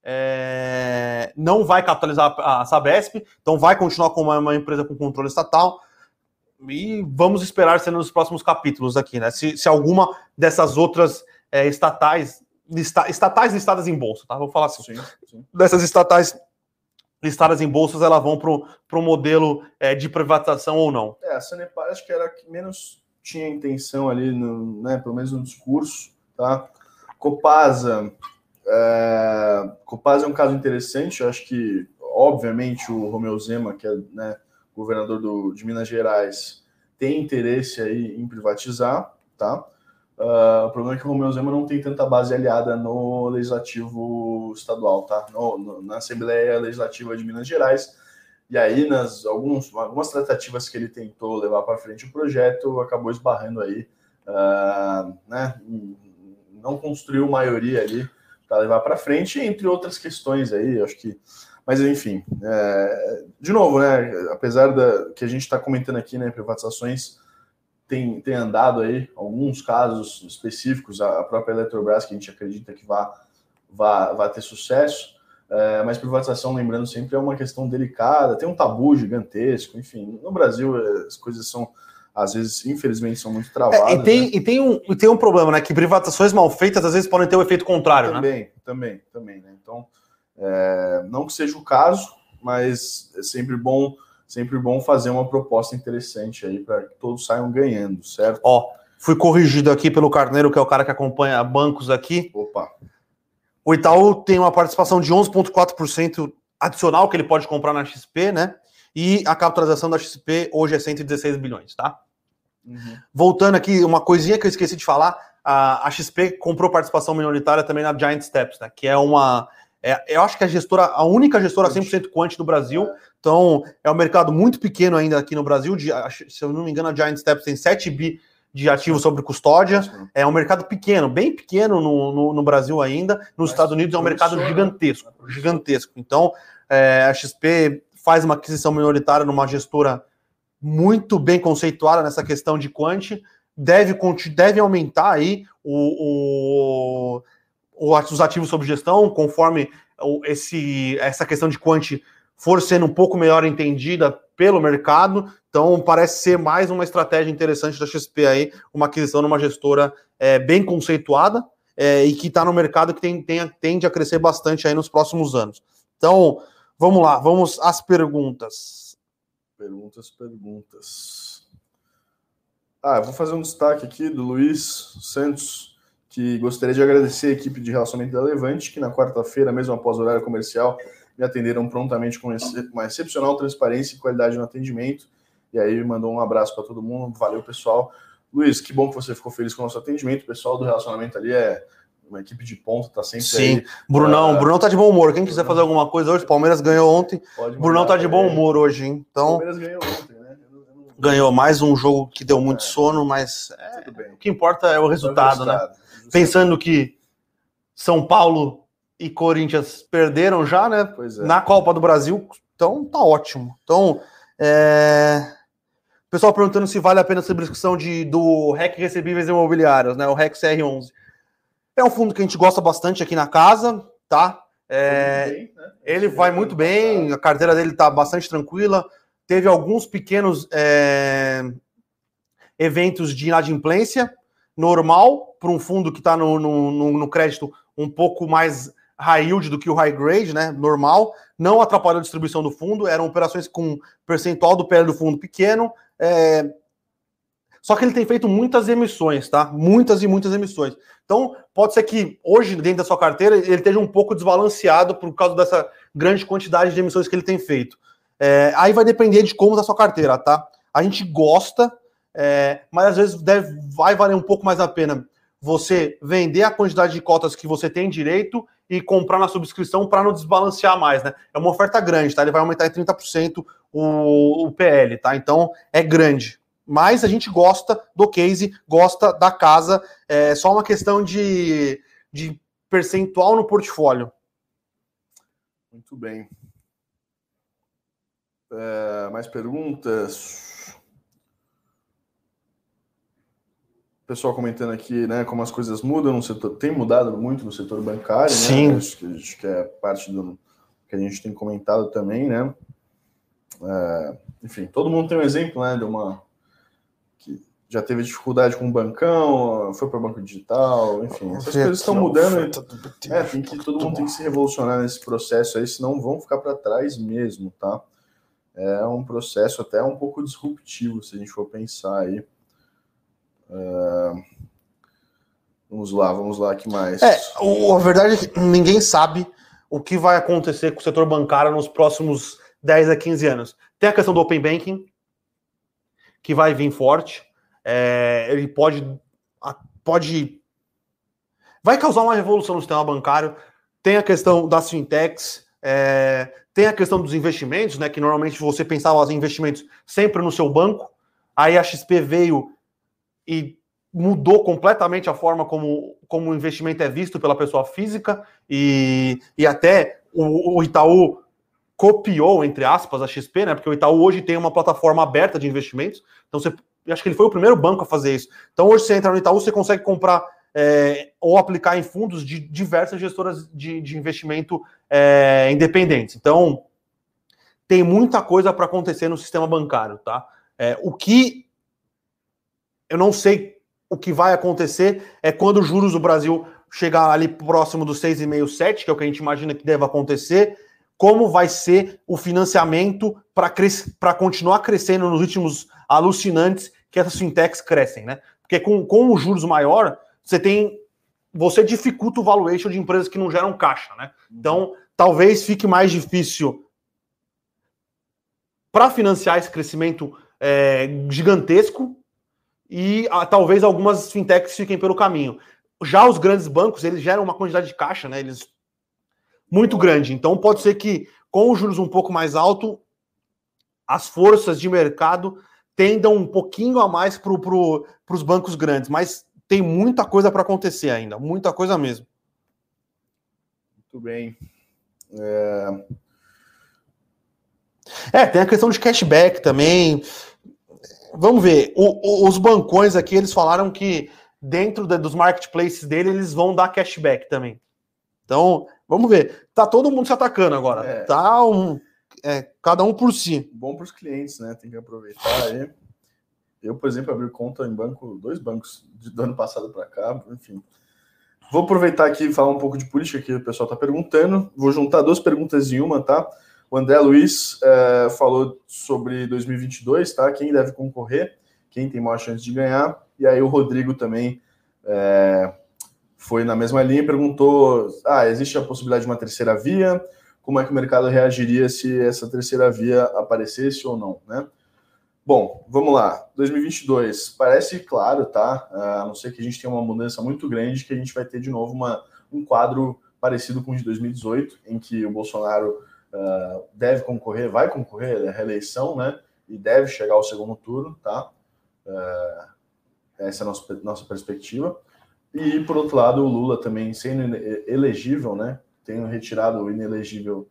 é, não vai capitalizar a Sabesp, então vai continuar como uma, empresa com controle estatal. E vamos esperar ser nos próximos capítulos aqui, né? Se, se alguma dessas outras é, estatais lista, estatais listadas em bolsa, tá? Vou falar assim. Sim, sim. Dessas estatais listadas em bolsas, elas vão para o modelo é, de privatização ou não? É, a Sanepar acho que era a que menos tinha intenção ali, no, né, pelo menos no discurso, tá? Copasa, é, Copasa é um caso interessante, eu acho que, obviamente, o Romeu Zema, que é né, governador do, de Minas Gerais, tem interesse aí em privatizar, tá? Uh, o problema é que o Romeu Zema não tem tanta base aliada no legislativo estadual, tá? No, no, na Assembleia Legislativa de Minas Gerais. E aí, nas alguns, algumas tratativas que ele tentou levar para frente o projeto, acabou esbarrando aí, uh, né? Não construiu maioria ali para levar para frente, entre outras questões aí, acho que. Mas enfim, é, de novo, né? Apesar da que a gente está comentando aqui, né? Privatizações tem, tem andado aí, alguns casos específicos, a própria Eletrobras, que a gente acredita que vai, vai ter sucesso, é, mas privatização, lembrando sempre, é uma questão delicada, tem um tabu gigantesco, enfim, no Brasil é, as coisas são, às vezes, infelizmente, são muito travadas. É, e, tem, né? e, tem um, e tem um problema, né, que privatizações mal feitas, às vezes, podem ter o um efeito contrário, também, né? Também, também, né, então, é, não que seja o caso, mas é sempre bom sempre bom fazer uma proposta interessante aí para que todos saiam ganhando, certo? Ó, fui corrigido aqui pelo Carneiro, que é o cara que acompanha bancos aqui. Opa. O Itaú tem uma participação de 11,4% adicional que ele pode comprar na XP, né? E a capitalização da XP hoje é 116 bilhões, tá? Uhum. Voltando aqui, uma coisinha que eu esqueci de falar: a, XP comprou participação minoritária também na Giant Steps, né? Que é uma. É, eu acho que a gestora, a única gestora 100% quant do Brasil, então, é um mercado muito pequeno ainda aqui no Brasil. De, se eu não me engano, a Giant Steps tem 7 bi de ativos sobre custódia. É um mercado pequeno, bem pequeno no, no, no Brasil ainda. Nos Mas Estados Unidos é um mercado gigantesco, gigantesco. Então, é, a XP faz uma aquisição minoritária numa gestora muito bem conceituada nessa questão de quant, deve, deve aumentar aí o, o, os ativos sob gestão, conforme esse, essa questão de quant for sendo um pouco melhor entendida pelo mercado. Então, parece ser mais uma estratégia interessante da XP aí, uma aquisição numa gestora é, bem conceituada é, e que está no mercado que tem, tem, tende a crescer bastante aí nos próximos anos. Então, vamos lá, vamos às perguntas. Perguntas, perguntas. Ah, vou fazer um destaque aqui do Luiz Santos, que gostaria de agradecer a equipe de relacionamento da Levante, que na quarta-feira, mesmo após o horário comercial, me atenderam prontamente com uma excepcional transparência e qualidade no atendimento. E aí mandou um abraço para todo mundo. Valeu, pessoal. Luiz, que bom que você ficou feliz com o nosso atendimento. O pessoal do relacionamento ali é uma equipe de ponta, tá sempre Sim. aí. Brunão, Ah, Brunão tá de bom humor. Quem quiser fazer alguma coisa hoje, Palmeiras ganhou ontem. Pode Brunão tá de bom também. humor hoje, hein? O Então, Palmeiras ganhou ontem, né? Não- ganhou mais um jogo que deu muito É. sono, mas é, Tudo bem. o que importa é o resultado, né? Pensando que São Paulo e Corinthians perderam já, né? Pois é. Na Copa do Brasil, então tá ótimo. Então, é... pessoal perguntando se vale a pena a subscrição de, do REC Recebíveis Imobiliários, né? O REC CR11. É um fundo que a gente gosta bastante aqui na casa, tá? É, bem, né? ele vai muito bem, a carteira dele tá bastante tranquila. Teve alguns pequenos é, eventos de inadimplência normal para um fundo que está no, no, no- crédito um pouco mais high yield do que o high grade, né? Normal. Não atrapalhou a distribuição do fundo, eram operações com percentual do PL do fundo pequeno. é, Só que ele tem feito muitas emissões, tá? Muitas e muitas emissões. Então, pode ser que hoje, dentro da sua carteira, ele esteja um pouco desbalanceado por causa dessa grande quantidade de emissões que ele tem feito. É, aí vai depender de como da sua carteira, tá? A gente gosta, é, mas às vezes deve, vai valer um pouco mais a pena você vender a quantidade de cotas que você tem direito e comprar na subscrição para não desbalancear mais, né? É uma oferta grande, tá? Ele vai aumentar em 30% o, o PL, tá? Então é grande. Mas a gente gosta do case, gosta da casa, é só uma questão de, de percentual no portfólio. Muito bem. É, mais perguntas? Pessoal comentando aqui, né, como as coisas mudam no setor, tem mudado muito no setor bancário, Sim. né? Acho que, acho que é parte do que a gente tem comentado também, né? É, enfim, todo mundo tem um exemplo, né, de uma que já teve dificuldade com o bancão, foi para o banco digital, enfim, essas coisas estão mudando. e- é, tem que todo mundo tem que se revolucionar nesse processo aí, senão vão ficar para trás mesmo, tá? É um processo até um pouco disruptivo, se a gente for pensar aí. É, Vamos lá, vamos lá, que mais? É, o- a verdade é que ninguém sabe o que vai acontecer com o setor bancário nos próximos 10 a 15 anos. Tem a questão do Open Banking, que vai vir forte. É, ele pode, pode. Vai causar uma revolução no sistema bancário. Tem a questão das fintechs, é, tem a questão dos investimentos, né? Que normalmente você pensava em investimentos sempre no seu banco. Aí a XP veio e mudou completamente a forma como, como o investimento é visto pela pessoa física e, e até o, o Itaú copiou, entre aspas, a XP, né? Porque o Itaú hoje tem uma plataforma aberta de investimentos. Então, você, acho que ele foi o primeiro banco a fazer isso. Então, hoje você entra no Itaú, você consegue comprar é, ou aplicar em fundos de diversas gestoras de, de investimento é, independentes. Então, tem muita coisa para acontecer no sistema bancário, tá? É, o que eu não sei o que vai acontecer é quando os juros do Brasil chegar ali próximo dos 6,5, 7, que é o que a gente imagina que deve acontecer, como vai ser o financiamento para continuar crescendo nos ritmos alucinantes que essas fintechs crescem, né? Porque com, com os juros maior, você tem. Você dificulta o valuation de empresas que não geram caixa, né? Então, talvez fique mais difícil para financiar esse crescimento é, gigantesco e ah, talvez algumas fintechs fiquem pelo caminho. Já os grandes bancos, eles geram uma quantidade de caixa, né? Eles muito grande. Então pode ser que com os juros um pouco mais alto, as forças de mercado tendam um pouquinho a mais para pro, os bancos grandes, mas tem muita coisa para acontecer ainda, muita coisa mesmo. Muito bem. É, tem a questão de cashback também. Vamos ver. O, o, os bancões aqui, eles falaram que dentro de, dos marketplaces dele, eles vão dar cashback também. Então, vamos ver. Tá todo mundo se atacando agora. É. Tá um, é, cada um por si. Bom para os clientes, né? Tem que aproveitar aí. Eu, por exemplo, abri conta em banco, dois bancos de, do ano passado para cá, enfim. Vou aproveitar aqui e falar um pouco de política que o pessoal está perguntando. Vou juntar duas perguntas em uma, tá? O André Luiz é, falou sobre 2022, tá? Quem deve concorrer, quem tem maior chance de ganhar. E aí o Rodrigo também é, foi na mesma linha e perguntou: ah, existe a possibilidade de uma terceira via? Como é que o mercado reagiria se essa terceira via aparecesse ou não, né? Bom, vamos lá. 2022 parece claro, tá? A não ser que a gente tenha uma mudança muito grande, que a gente vai ter de novo uma, um quadro parecido com o de 2018, em que o Bolsonaro uh, deve concorrer, vai concorrer à reeleição, né? E deve chegar ao segundo turno, tá? Uh, essa é a nossa, nossa perspectiva. E, por outro lado, o Lula também sendo elegível, né? Tendo retirado o inelegível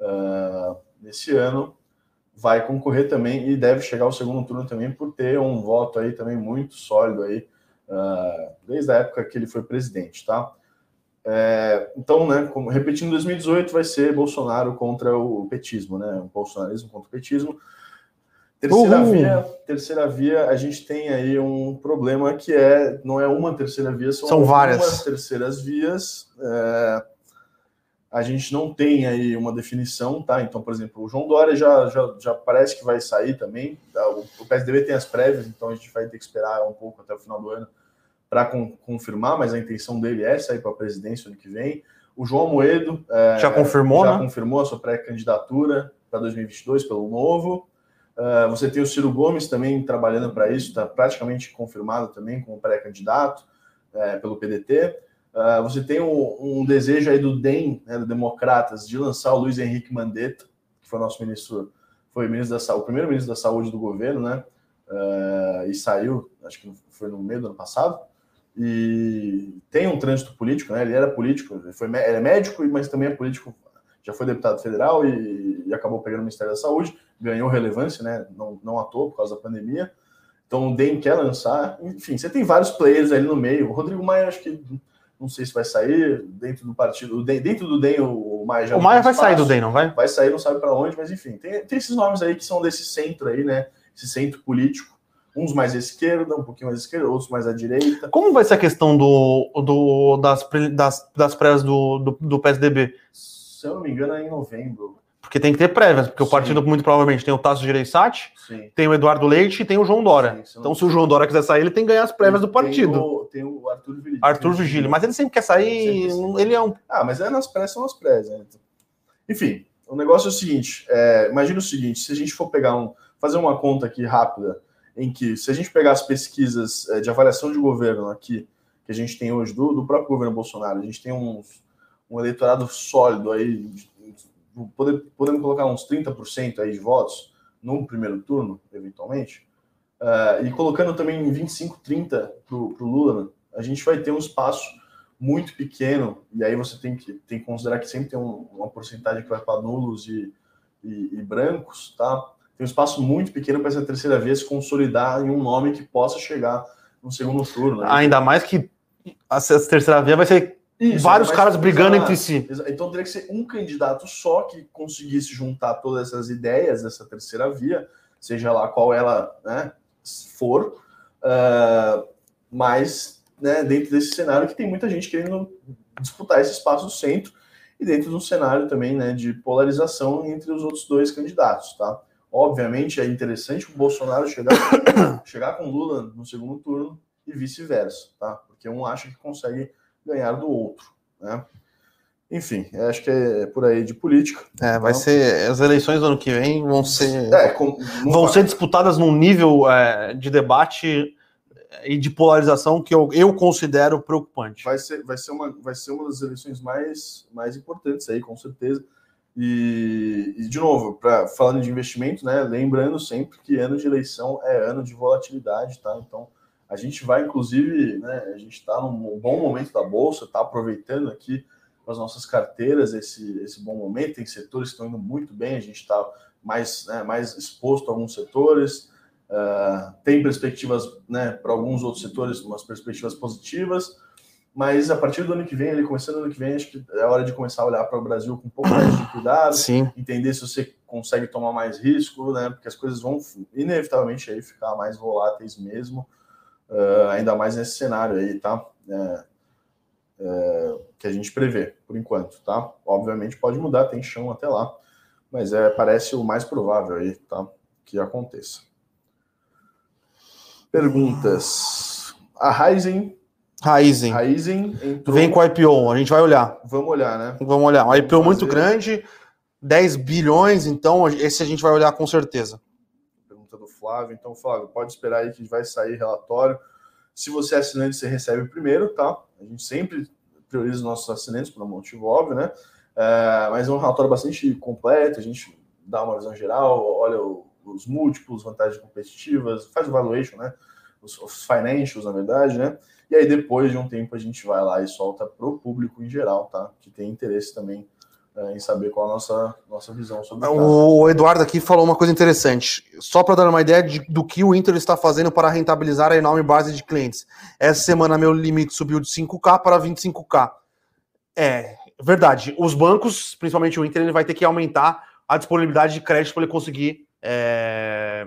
uh, nesse ano, vai concorrer também e deve chegar ao segundo turno também por ter um voto aí também muito sólido aí, uh, desde a época que ele foi presidente, tá? É, então, né, como, repetindo, 2018 vai ser Bolsonaro contra o petismo, né? O bolsonarismo contra o petismo. Terceira Uhul. via, terceira via, a gente tem aí um problema que é não é uma terceira via, são, são várias terceiras vias. É, a gente não tem aí uma definição, tá? Então, por exemplo, o João Dória já, já, já parece que vai sair também. Tá? O, o PSDB tem as prévias, então a gente vai ter que esperar um pouco até o final do ano para con confirmar, mas a intenção dele é sair para a presidência ano que vem. O João Moedo é, já confirmou, já né? confirmou a sua pré-candidatura para 2022 pelo Novo. Uh, você tem o Ciro Gomes também trabalhando para isso, está praticamente confirmado também como pré-candidato é, pelo PDT. Uh, você tem um, um, desejo aí do DEM, né, do Democratas, de lançar o Luiz Henrique Mandetta, que foi nosso ministro, foi ministro da, o primeiro ministro da Saúde do governo, né? Uh, e saiu, acho que foi no meio do ano passado. E tem um trânsito político, né? Ele era político, ele, foi, ele é médico, mas também é político, já foi deputado federal e, e acabou pegando o Ministério da Saúde, ganhou relevância, né? Não, não à toa por causa da pandemia. Então o DEM quer lançar. Enfim, você tem vários players ali no meio. O Rodrigo Maia, acho que não sei se vai sair dentro do partido. Dentro do DEM, o Maia já. O Maia vai espaço, sair do DEM, não vai? Vai sair, não sabe para onde, mas enfim, tem, tem esses nomes aí que são desse centro aí, né? Esse centro político. Uns mais à esquerda, um pouquinho mais à esquerda, outros mais à direita. Como vai ser a questão do, do, das, das, das prévias do, do, do PSDB? Se eu não me engano, é em novembro. Porque tem que ter prévias, porque Sim. o partido muito provavelmente tem o Tasso Gereissati, tem o Eduardo Leite e tem o João Dória. Sim, então, se o João Dória quiser sair, ele tem que ganhar as prévias do partido. Tem o, tem o Arthur Vigílio. Arthur Vigílio, mas ele sempre quer sair, sempre ele é um... Ah, mas é nas prévias, são as prévias. Né? Enfim, o negócio é o seguinte, é, imagina o seguinte, se a gente for pegar um, fazer uma conta aqui rápida, em que se a gente pegar as pesquisas é, de avaliação de governo aqui, que a gente tem hoje do, do próprio governo Bolsonaro, a gente tem um eleitorado sólido aí, podemos colocar uns 30% aí de votos no primeiro turno, eventualmente, uh, e colocando também em 25, 30 para o Lula, a gente vai ter um espaço muito pequeno, e aí você tem que, tem que considerar que sempre tem um, uma porcentagem que vai para nulos e, e, e, brancos, tá? Tem um espaço muito pequeno para essa terceira vez se consolidar em um nome que possa chegar no segundo turno. Né? Ainda mais que a terceira via vai ser isso, vários caras brigando entre si. Então teria que ser um candidato só que conseguisse juntar todas essas ideias dessa terceira via, seja lá qual ela né, for, uh, mas né, dentro desse cenário que tem muita gente querendo disputar esse espaço do centro e dentro de um cenário também né, de polarização entre os outros dois candidatos, tá? Obviamente é interessante o Bolsonaro chegar, chegar com Lula no segundo turno e vice-versa, tá? Porque um acha que consegue ganhar do outro, né? Enfim, acho que é por aí de política. É, vai então, ser as eleições do ano que vem vão ser é, com, vão vai. ser disputadas num nível é, de debate e de polarização que eu, eu considero preocupante. Vai ser, vai ser uma vai ser uma das eleições mais mais importantes aí, com certeza. E, e de novo, para falando de investimento, né? Lembrando sempre que ano de eleição é ano de volatilidade, tá? Então a gente vai, inclusive, né, a gente está num bom momento da Bolsa, está aproveitando aqui as nossas carteiras esse, esse bom momento. Tem setores que estão indo muito bem, a gente está mais, né, mais exposto a alguns setores. Uh, tem perspectivas né, para alguns outros setores, umas perspectivas positivas, mas a partir do ano que vem, ele começando ano que vem, acho que é hora de começar a olhar para o Brasil com um pouco mais de cuidado, Sim. entender se você consegue tomar mais risco, né? Porque as coisas vão inevitavelmente aí ficar mais voláteis mesmo uh, ainda mais nesse cenário aí, tá? É, é, que a gente prevê, por enquanto, tá? Obviamente pode mudar, tem chão até lá, mas é, parece o mais provável aí, tá? Que aconteça. Perguntas. A Ryzen. Ryzen. Ryzen entrou... Vem com o IPO, a gente vai olhar. Vamos olhar, né? Vamos olhar. Um IPO muito grande, 10 bilhões, então esse a gente vai olhar com certeza. Pergunta do Flávio. Então, Flávio, pode esperar aí que vai sair relatório. Se você é assinante, você recebe primeiro, tá? A gente sempre prioriza os nossos assinantes por um motivo óbvio, né? É, mas é um relatório bastante completo, a gente dá uma visão geral, olha o, os múltiplos, vantagens competitivas, faz o valuation, né? Os, os, financials, na verdade, né? E aí, depois de um tempo, a gente vai lá e solta para o público em geral, tá? Que tem interesse também é, em saber qual a nossa, nossa visão sobre o O Eduardo aqui falou uma coisa interessante. Só para dar uma ideia de, do que o Inter está fazendo para rentabilizar a enorme base de clientes. Essa semana, meu limite subiu de 5K para 25K. É, verdade. Os bancos, principalmente o Inter, ele vai ter que aumentar a disponibilidade de crédito para ele conseguir é,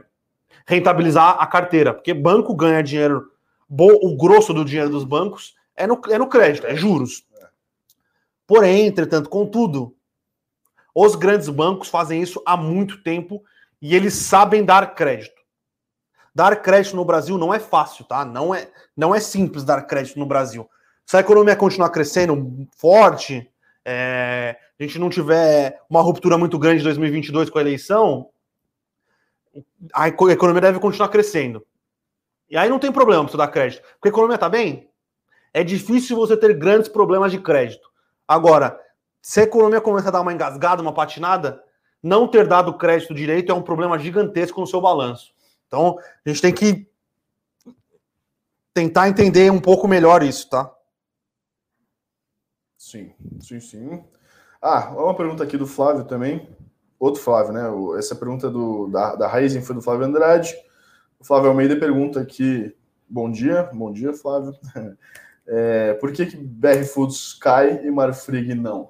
rentabilizar a carteira, porque banco ganha dinheiro, o grosso do dinheiro dos bancos é no, é no crédito, é juros. Porém, entretanto, contudo, os grandes bancos fazem isso há muito tempo e eles sabem dar crédito. Dar crédito no Brasil não é fácil, tá? Não é, não é simples dar crédito no Brasil. Se a economia continuar crescendo forte, é, a gente não tiver uma ruptura muito grande em 2022 com a eleição, a economia deve continuar crescendo. E aí não tem problema para você dar crédito. Porque a economia está bem, é difícil você ter grandes problemas de crédito. Agora, se a economia começar a dar uma engasgada, uma patinada, não ter dado crédito direito é um problema gigantesco no seu balanço. Então, a gente tem que tentar entender um pouco melhor isso, tá? Sim, sim, sim. Ah, uma pergunta aqui do Flávio também. Outro Flávio, né? Essa pergunta do, da, da Raizen foi do Flávio Andrade. O Flávio Almeida pergunta aqui: bom dia, bom dia, Flávio. É, por que, que BR Foods cai e Marfrig não?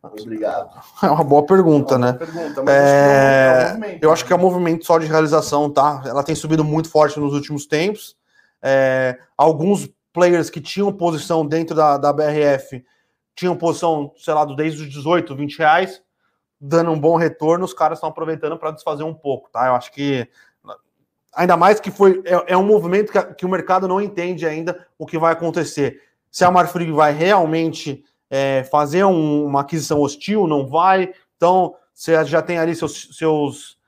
Obrigado. É uma boa pergunta, é uma né? Boa pergunta, é... é é um eu acho que é um movimento só de realização, tá? Ela tem subido muito forte nos últimos tempos. É, alguns players que tinham posição dentro da, da BRF tinham posição, sei lá, desde os 18, 20 reais, dando um bom retorno, os caras estão aproveitando para desfazer um pouco, tá? Eu acho que ainda mais que foi é, é um movimento que, que, o mercado não entende ainda o que vai acontecer. Se a Marfrig vai realmente é, fazer um, uma aquisição hostil, não vai. Então, você já tem ali seus, seus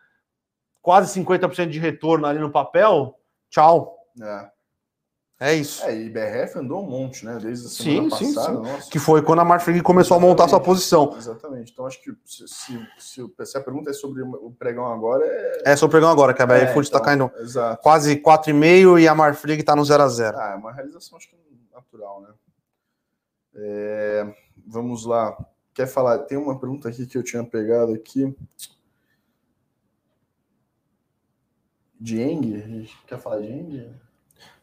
quase 50% de retorno ali no papel, tchau. É. É isso. É, e BRF andou um monte, né? Desde a semana sim, passada. Sim, sim. Que foi quando a Marfrig começou Exatamente. a montar sua posição. Exatamente. Então acho que se, se, se, se a pergunta é sobre o pregão agora, é. É sobre o pregão agora, que a BR é, Food está então, caindo exato. quase 4,5 e a Marfrig está no 0 a 0 Ah, é uma realização acho que natural, né? É, vamos lá. Quer falar? Tem uma pergunta aqui que eu tinha pegado aqui. Dieng? Quer falar de Dieng?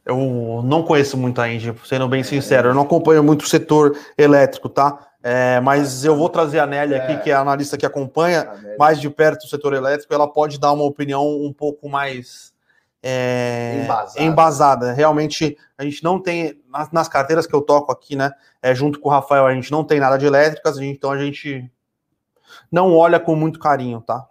Eu não conheço muito a Engie, sendo bem sincero. Eu não acompanho muito o setor elétrico, tá? É, mas eu vou trazer a Nelly aqui, é. que é a analista que acompanha mais de perto o setor elétrico. Ela pode dar uma opinião um pouco mais é, embasada. embasada. Realmente, a gente não tem, nas, nas, carteiras que eu toco aqui, né? É, junto com o Rafael, a gente não tem nada de elétricas, então a gente não olha com muito carinho, tá?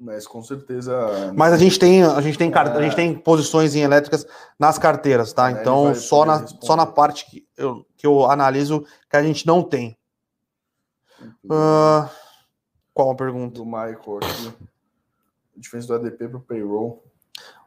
Mas com certeza. Mas a gente tem, a gente tem, é... a gente tem posições em elétricas nas carteiras, tá? É, então só na, só na parte que eu, que eu analiso que a gente não tem. Uh, qual a pergunta? Do Michael aqui. A diferença do ADP para o payroll.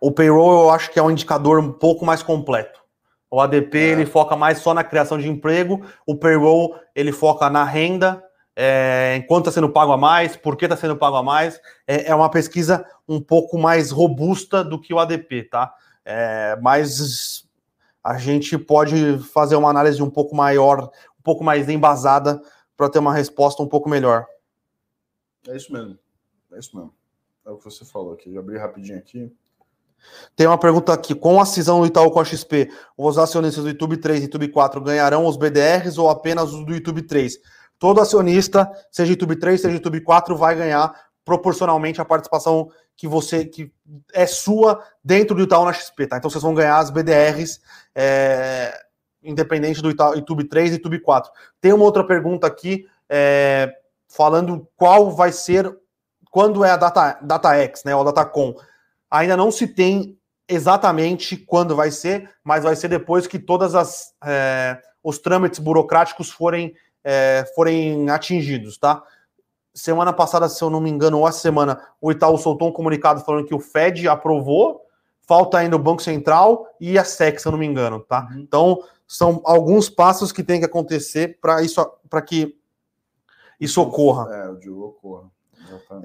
O payroll eu acho que é um indicador um pouco mais completo. O ADP é. ele foca mais só na criação de emprego, o payroll ele foca na renda é, enquanto está sendo pago a mais, por que está sendo pago a mais. É, é, uma pesquisa um pouco mais robusta do que o ADP, tá? É, mas a gente pode fazer uma análise um pouco maior, um pouco mais embasada para ter uma resposta um pouco melhor. É isso mesmo. É isso mesmo. É o que você falou aqui. Já abri rapidinho aqui. Tem uma pergunta aqui: com a cisão do Itaú com a XP, os acionistas do YouTube 3 e YouTube 4 ganharão os BDRs ou apenas os do YouTube 3? Todo acionista, seja YouTube 3, seja YouTube 4, vai ganhar proporcionalmente a participação que você que é sua dentro do Itaú na XP, tá? Então vocês vão ganhar as BDRs é, independente do Itaú, YouTube 3 e YouTube 4. Tem uma outra pergunta aqui é, falando qual vai ser quando é a data DataX, né, ou DataCon. Ainda não se tem exatamente quando vai ser, mas vai ser depois que todas as é, os trâmites burocráticos forem é, forem atingidos, tá? semana passada, se eu não me engano, ou essa semana, o Itaú soltou um comunicado falando que o Fed aprovou, falta ainda o Banco Central e a SEC, se eu não me engano, tá? Uhum. Então, são alguns passos que tem que acontecer para isso, para que isso ocorra. É, o Diogo ocorra.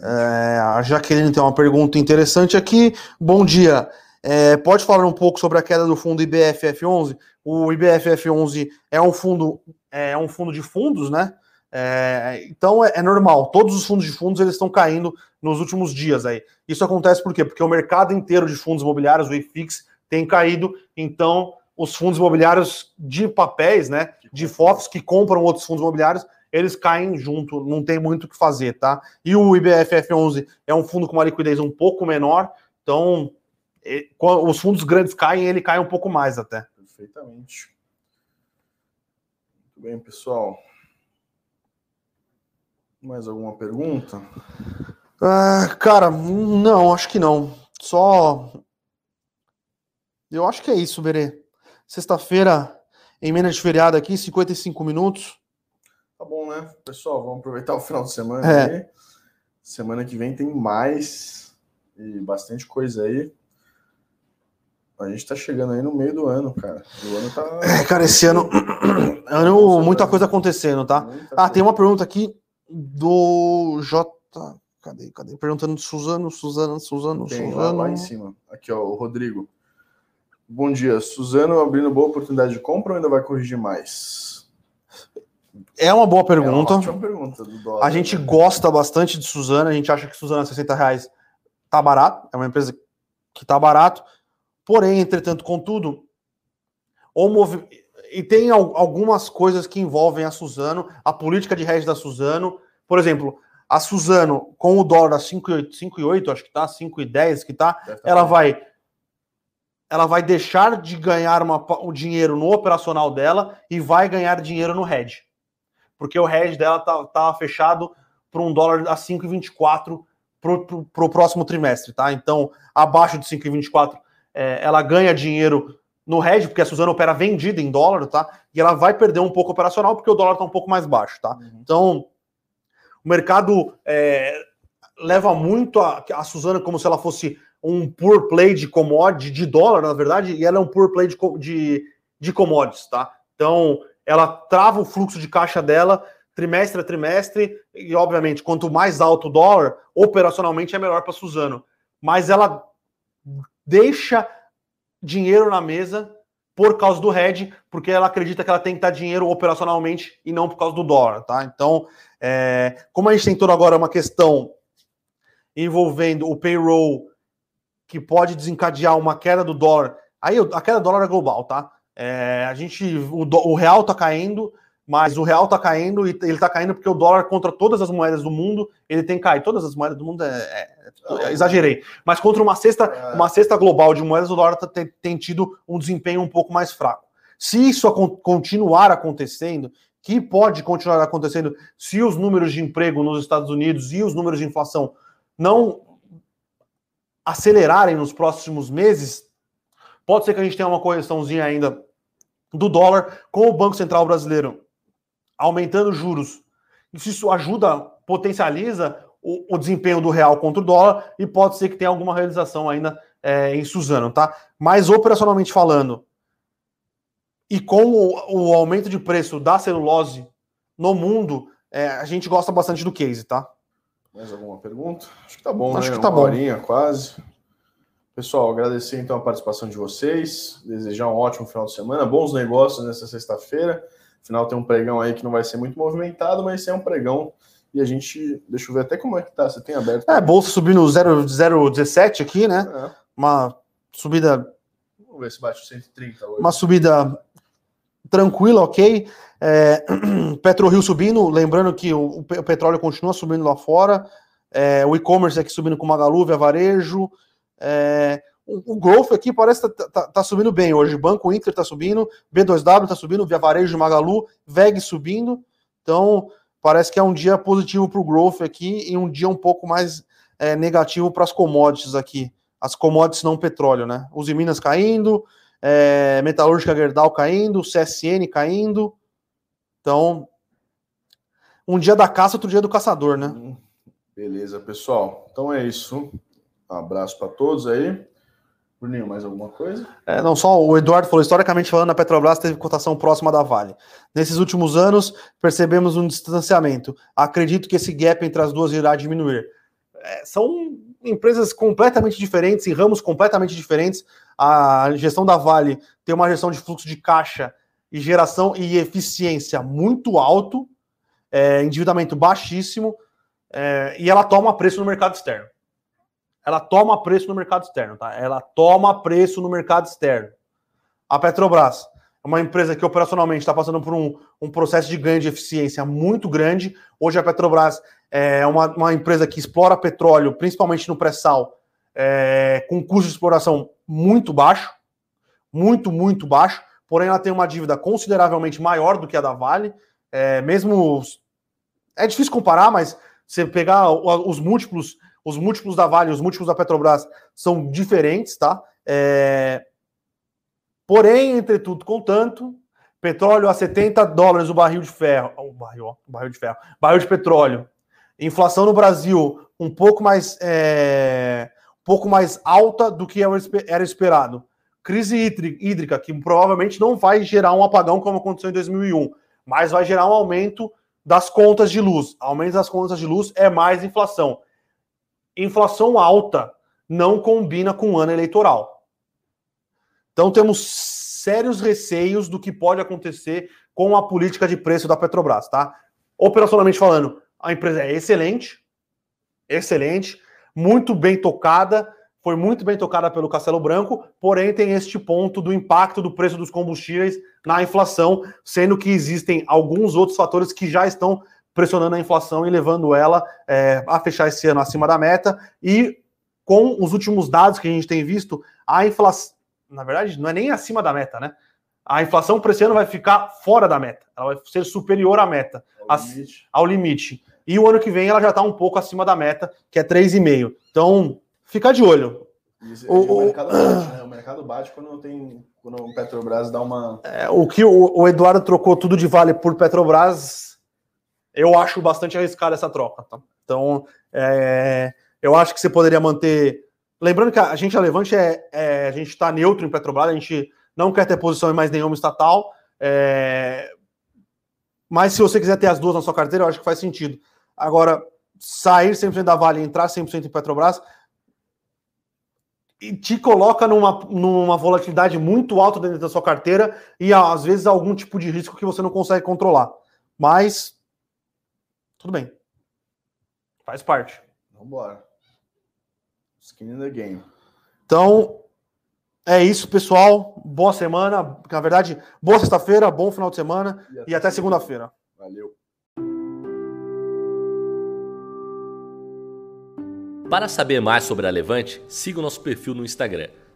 É, a Jaqueline tem uma pergunta interessante aqui. Bom dia. É, pode falar um pouco sobre a queda do fundo IBFF11? O IBFF11 é um fundo, é um fundo de fundos, né? É, então é, é, normal, todos os fundos de fundos eles estão caindo nos últimos dias aí. Isso acontece por quê? Porque o mercado inteiro de fundos imobiliários, o IFIX, tem caído, então os fundos imobiliários de papéis, né, de FOFs que compram outros fundos imobiliários, eles caem junto, não tem muito o que fazer, tá? E o IBFF11 é um fundo com uma liquidez um pouco menor, então os fundos grandes caem, ele cai um pouco mais até. Perfeitamente. Muito bem, pessoal. Mais alguma pergunta? Ah, cara, não, acho que não. Só. Eu acho que é isso, Berê. Sexta-feira, emenda de feriado aqui, 55 minutos. Tá bom, né? Pessoal, vamos aproveitar o final de semana é. aí. Semana que vem tem mais e bastante coisa aí. A gente tá chegando aí no meio do ano, cara. O ano tá. É, cara, esse ano. ano muita coisa acontecendo, tá? Muita ah, coisa. tem uma pergunta aqui do J. Cadê? Cadê? Perguntando de Suzano, Suzano, Suzano, Tem, Suzano. Lá, lá em cima. Aqui, ó, o Rodrigo. Bom dia. Suzano abrindo boa oportunidade de compra ou ainda vai corrigir mais? É uma boa pergunta. É uma ótima pergunta dólar, a gente né? gosta bastante de Suzano. A gente acha que Suzano a 60 reais tá barato. É uma empresa que tá barato. Porém, entretanto, contudo, e tem algumas coisas que envolvem a Suzano, a política de hedge da Suzano. Por exemplo, a Suzano, com o dólar a 5,8, acho que tá, 5,10 que tá, ela vai ela vai deixar de ganhar uma, o dinheiro no operacional dela e vai ganhar dinheiro no hedge. Porque o hedge dela tá, tá fechado para um dólar a 5,24 para o próximo trimestre, tá? Então, abaixo de 5,24, é, ela ganha dinheiro no hedge, porque a Suzano opera vendida em dólar, tá? E ela vai perder um pouco operacional porque o dólar está um pouco mais baixo, tá? Uhum. Então, o mercado é, leva muito a, a Suzano como se ela fosse um pure play de commodity, de dólar, na verdade, e ela é um pure play de, de, de commodities, tá? Então, ela trava o fluxo de caixa dela trimestre a trimestre, e obviamente, quanto mais alto o dólar, operacionalmente é melhor para a Suzano. Mas ela deixa dinheiro na mesa por causa do hedge, porque ela acredita que ela tem que estar dinheiro operacionalmente e não por causa do dólar, tá? Então, é, como a gente tem agora uma questão envolvendo o payroll que pode desencadear uma queda do dólar, aí a queda do dólar é global, tá? É, a gente, o, o real tá caindo, mas o real está caindo e ele está caindo porque o dólar contra todas as moedas do mundo ele tem caído. Todas as moedas do mundo é, é, é exagerei, mas contra uma cesta, é. uma cesta global de moedas o dólar tá, tem, tem, tido um desempenho um pouco mais fraco. Se isso continuar acontecendo, que pode continuar acontecendo, se os números de emprego nos Estados Unidos e os números de inflação não acelerarem nos próximos meses, pode ser que a gente tenha uma correçãozinha ainda do dólar com o Banco Central brasileiro aumentando juros. Isso ajuda, potencializa o, o, desempenho do real contra o dólar e pode ser que tenha alguma realização ainda é, em Suzano, tá? Mas operacionalmente falando, e com o, o aumento de preço da celulose no mundo, é, a gente gosta bastante do case, tá? Mais alguma pergunta? Acho que tá bom, Acho né? que tá Uma bom. Horinha, quase. Pessoal, agradecer então a participação de vocês, desejar um ótimo final de semana, bons negócios nessa sexta-feira. Afinal, tem um pregão aí que não vai ser muito movimentado, mas é um pregão. E a gente. Deixa eu ver até como é que tá. Você tem aberto. É, bolsa subindo 0,17 aqui, né? É. Uma subida. Vamos ver se bate 130 hoje. Uma subida tranquila, ok. É, PetroRio subindo, lembrando que o, o, petróleo continua subindo lá fora. É, o e-commerce aqui subindo com Magalu, Via Varejo. É, o, Growth aqui parece que tá, tá, tá, subindo bem hoje. Banco Inter tá subindo, B2W tá subindo, Via Varejo Magalu, VEG subindo. Então, parece que é um dia positivo para o Growth aqui e um dia um pouco mais é, negativo para as commodities aqui. As commodities não petróleo, né? Os Minas caindo, é, Metalúrgica Gerdau caindo, CSN caindo. Então, um dia da caça, outro dia do caçador, né? Beleza, pessoal. Então é isso. Um abraço para todos aí. Bruninho, mais alguma coisa? É, não, só o Eduardo falou, historicamente falando, a Petrobras teve cotação próxima da Vale. Nesses últimos anos, percebemos um distanciamento. Acredito que esse gap entre as duas irá diminuir. É, são empresas completamente diferentes, em ramos completamente diferentes. A gestão da Vale tem uma gestão de fluxo de caixa e geração e eficiência muito alto, é, endividamento baixíssimo, é, e ela toma preço no mercado externo. Ela toma preço no mercado externo, tá? Ela toma preço no mercado externo. A Petrobras é uma empresa que operacionalmente está passando por um, um, processo de ganho de eficiência muito grande. Hoje a Petrobras é uma, uma empresa que explora petróleo, principalmente no pré-sal, é, com custo de exploração muito baixo, muito, muito baixo porém ela tem uma dívida consideravelmente maior do que a da Vale. É, mesmo. É difícil comparar, mas você pegar os múltiplos, os múltiplos da Vale, os múltiplos da Petrobras são diferentes, tá? É... Porém, entretudo, contanto, petróleo a 70 dólares o barril de ferro, o barril, o barril de ferro, barril de petróleo. Inflação no Brasil um pouco mais, é... um pouco mais alta do que era esperado crise hídrica, que provavelmente não vai gerar um apagão como aconteceu em 2001, mas vai gerar um aumento das contas de luz. Aumento das contas de luz é mais inflação. Inflação alta não combina com o ano eleitoral. Então temos sérios receios do que pode acontecer com a política de preço da Petrobras, tá? Operacionalmente falando, a empresa é excelente, excelente, muito bem tocada, foi muito bem tocada pelo Castelo Branco, porém tem este ponto do impacto do preço dos combustíveis na inflação, sendo que existem alguns outros fatores que já estão pressionando a inflação e levando ela é, a fechar esse ano acima da meta. E com os últimos dados que a gente tem visto, a inflação, na verdade, não é nem acima da meta, né? A inflação para esse ano vai ficar fora da meta, ela vai ser superior à meta, ao, limite. ao limite. E o ano que vem ela já está um pouco acima da meta, que é 3,5. Então, ficar de olho. Isso, o, o, mercado bate, né? o mercado bate quando tem quando o Petrobras dá uma. É, o que o, o, Eduardo trocou tudo de vale por Petrobras, eu acho bastante arriscado essa troca. Tá? Então, é, eu acho que você poderia manter. Lembrando que a gente, a Levante, é, é a gente está neutro em Petrobras, a gente não quer ter posição em mais nenhuma estatal. É, mas se você quiser ter as duas na sua carteira, eu acho que faz sentido. Agora, sair 100% da Vale e entrar 100% em Petrobras, e te coloca numa, numa volatilidade muito alta dentro da sua carteira e às vezes algum tipo de risco que você não consegue controlar. Mas tudo bem. Faz parte. Vamos embora. Skin in the game. Então, é isso, pessoal. Boa semana. Na verdade, boa sexta-feira, bom final de semana e até, até segunda-feira. Valeu. Para saber mais sobre a Levante, siga o nosso perfil no Instagram,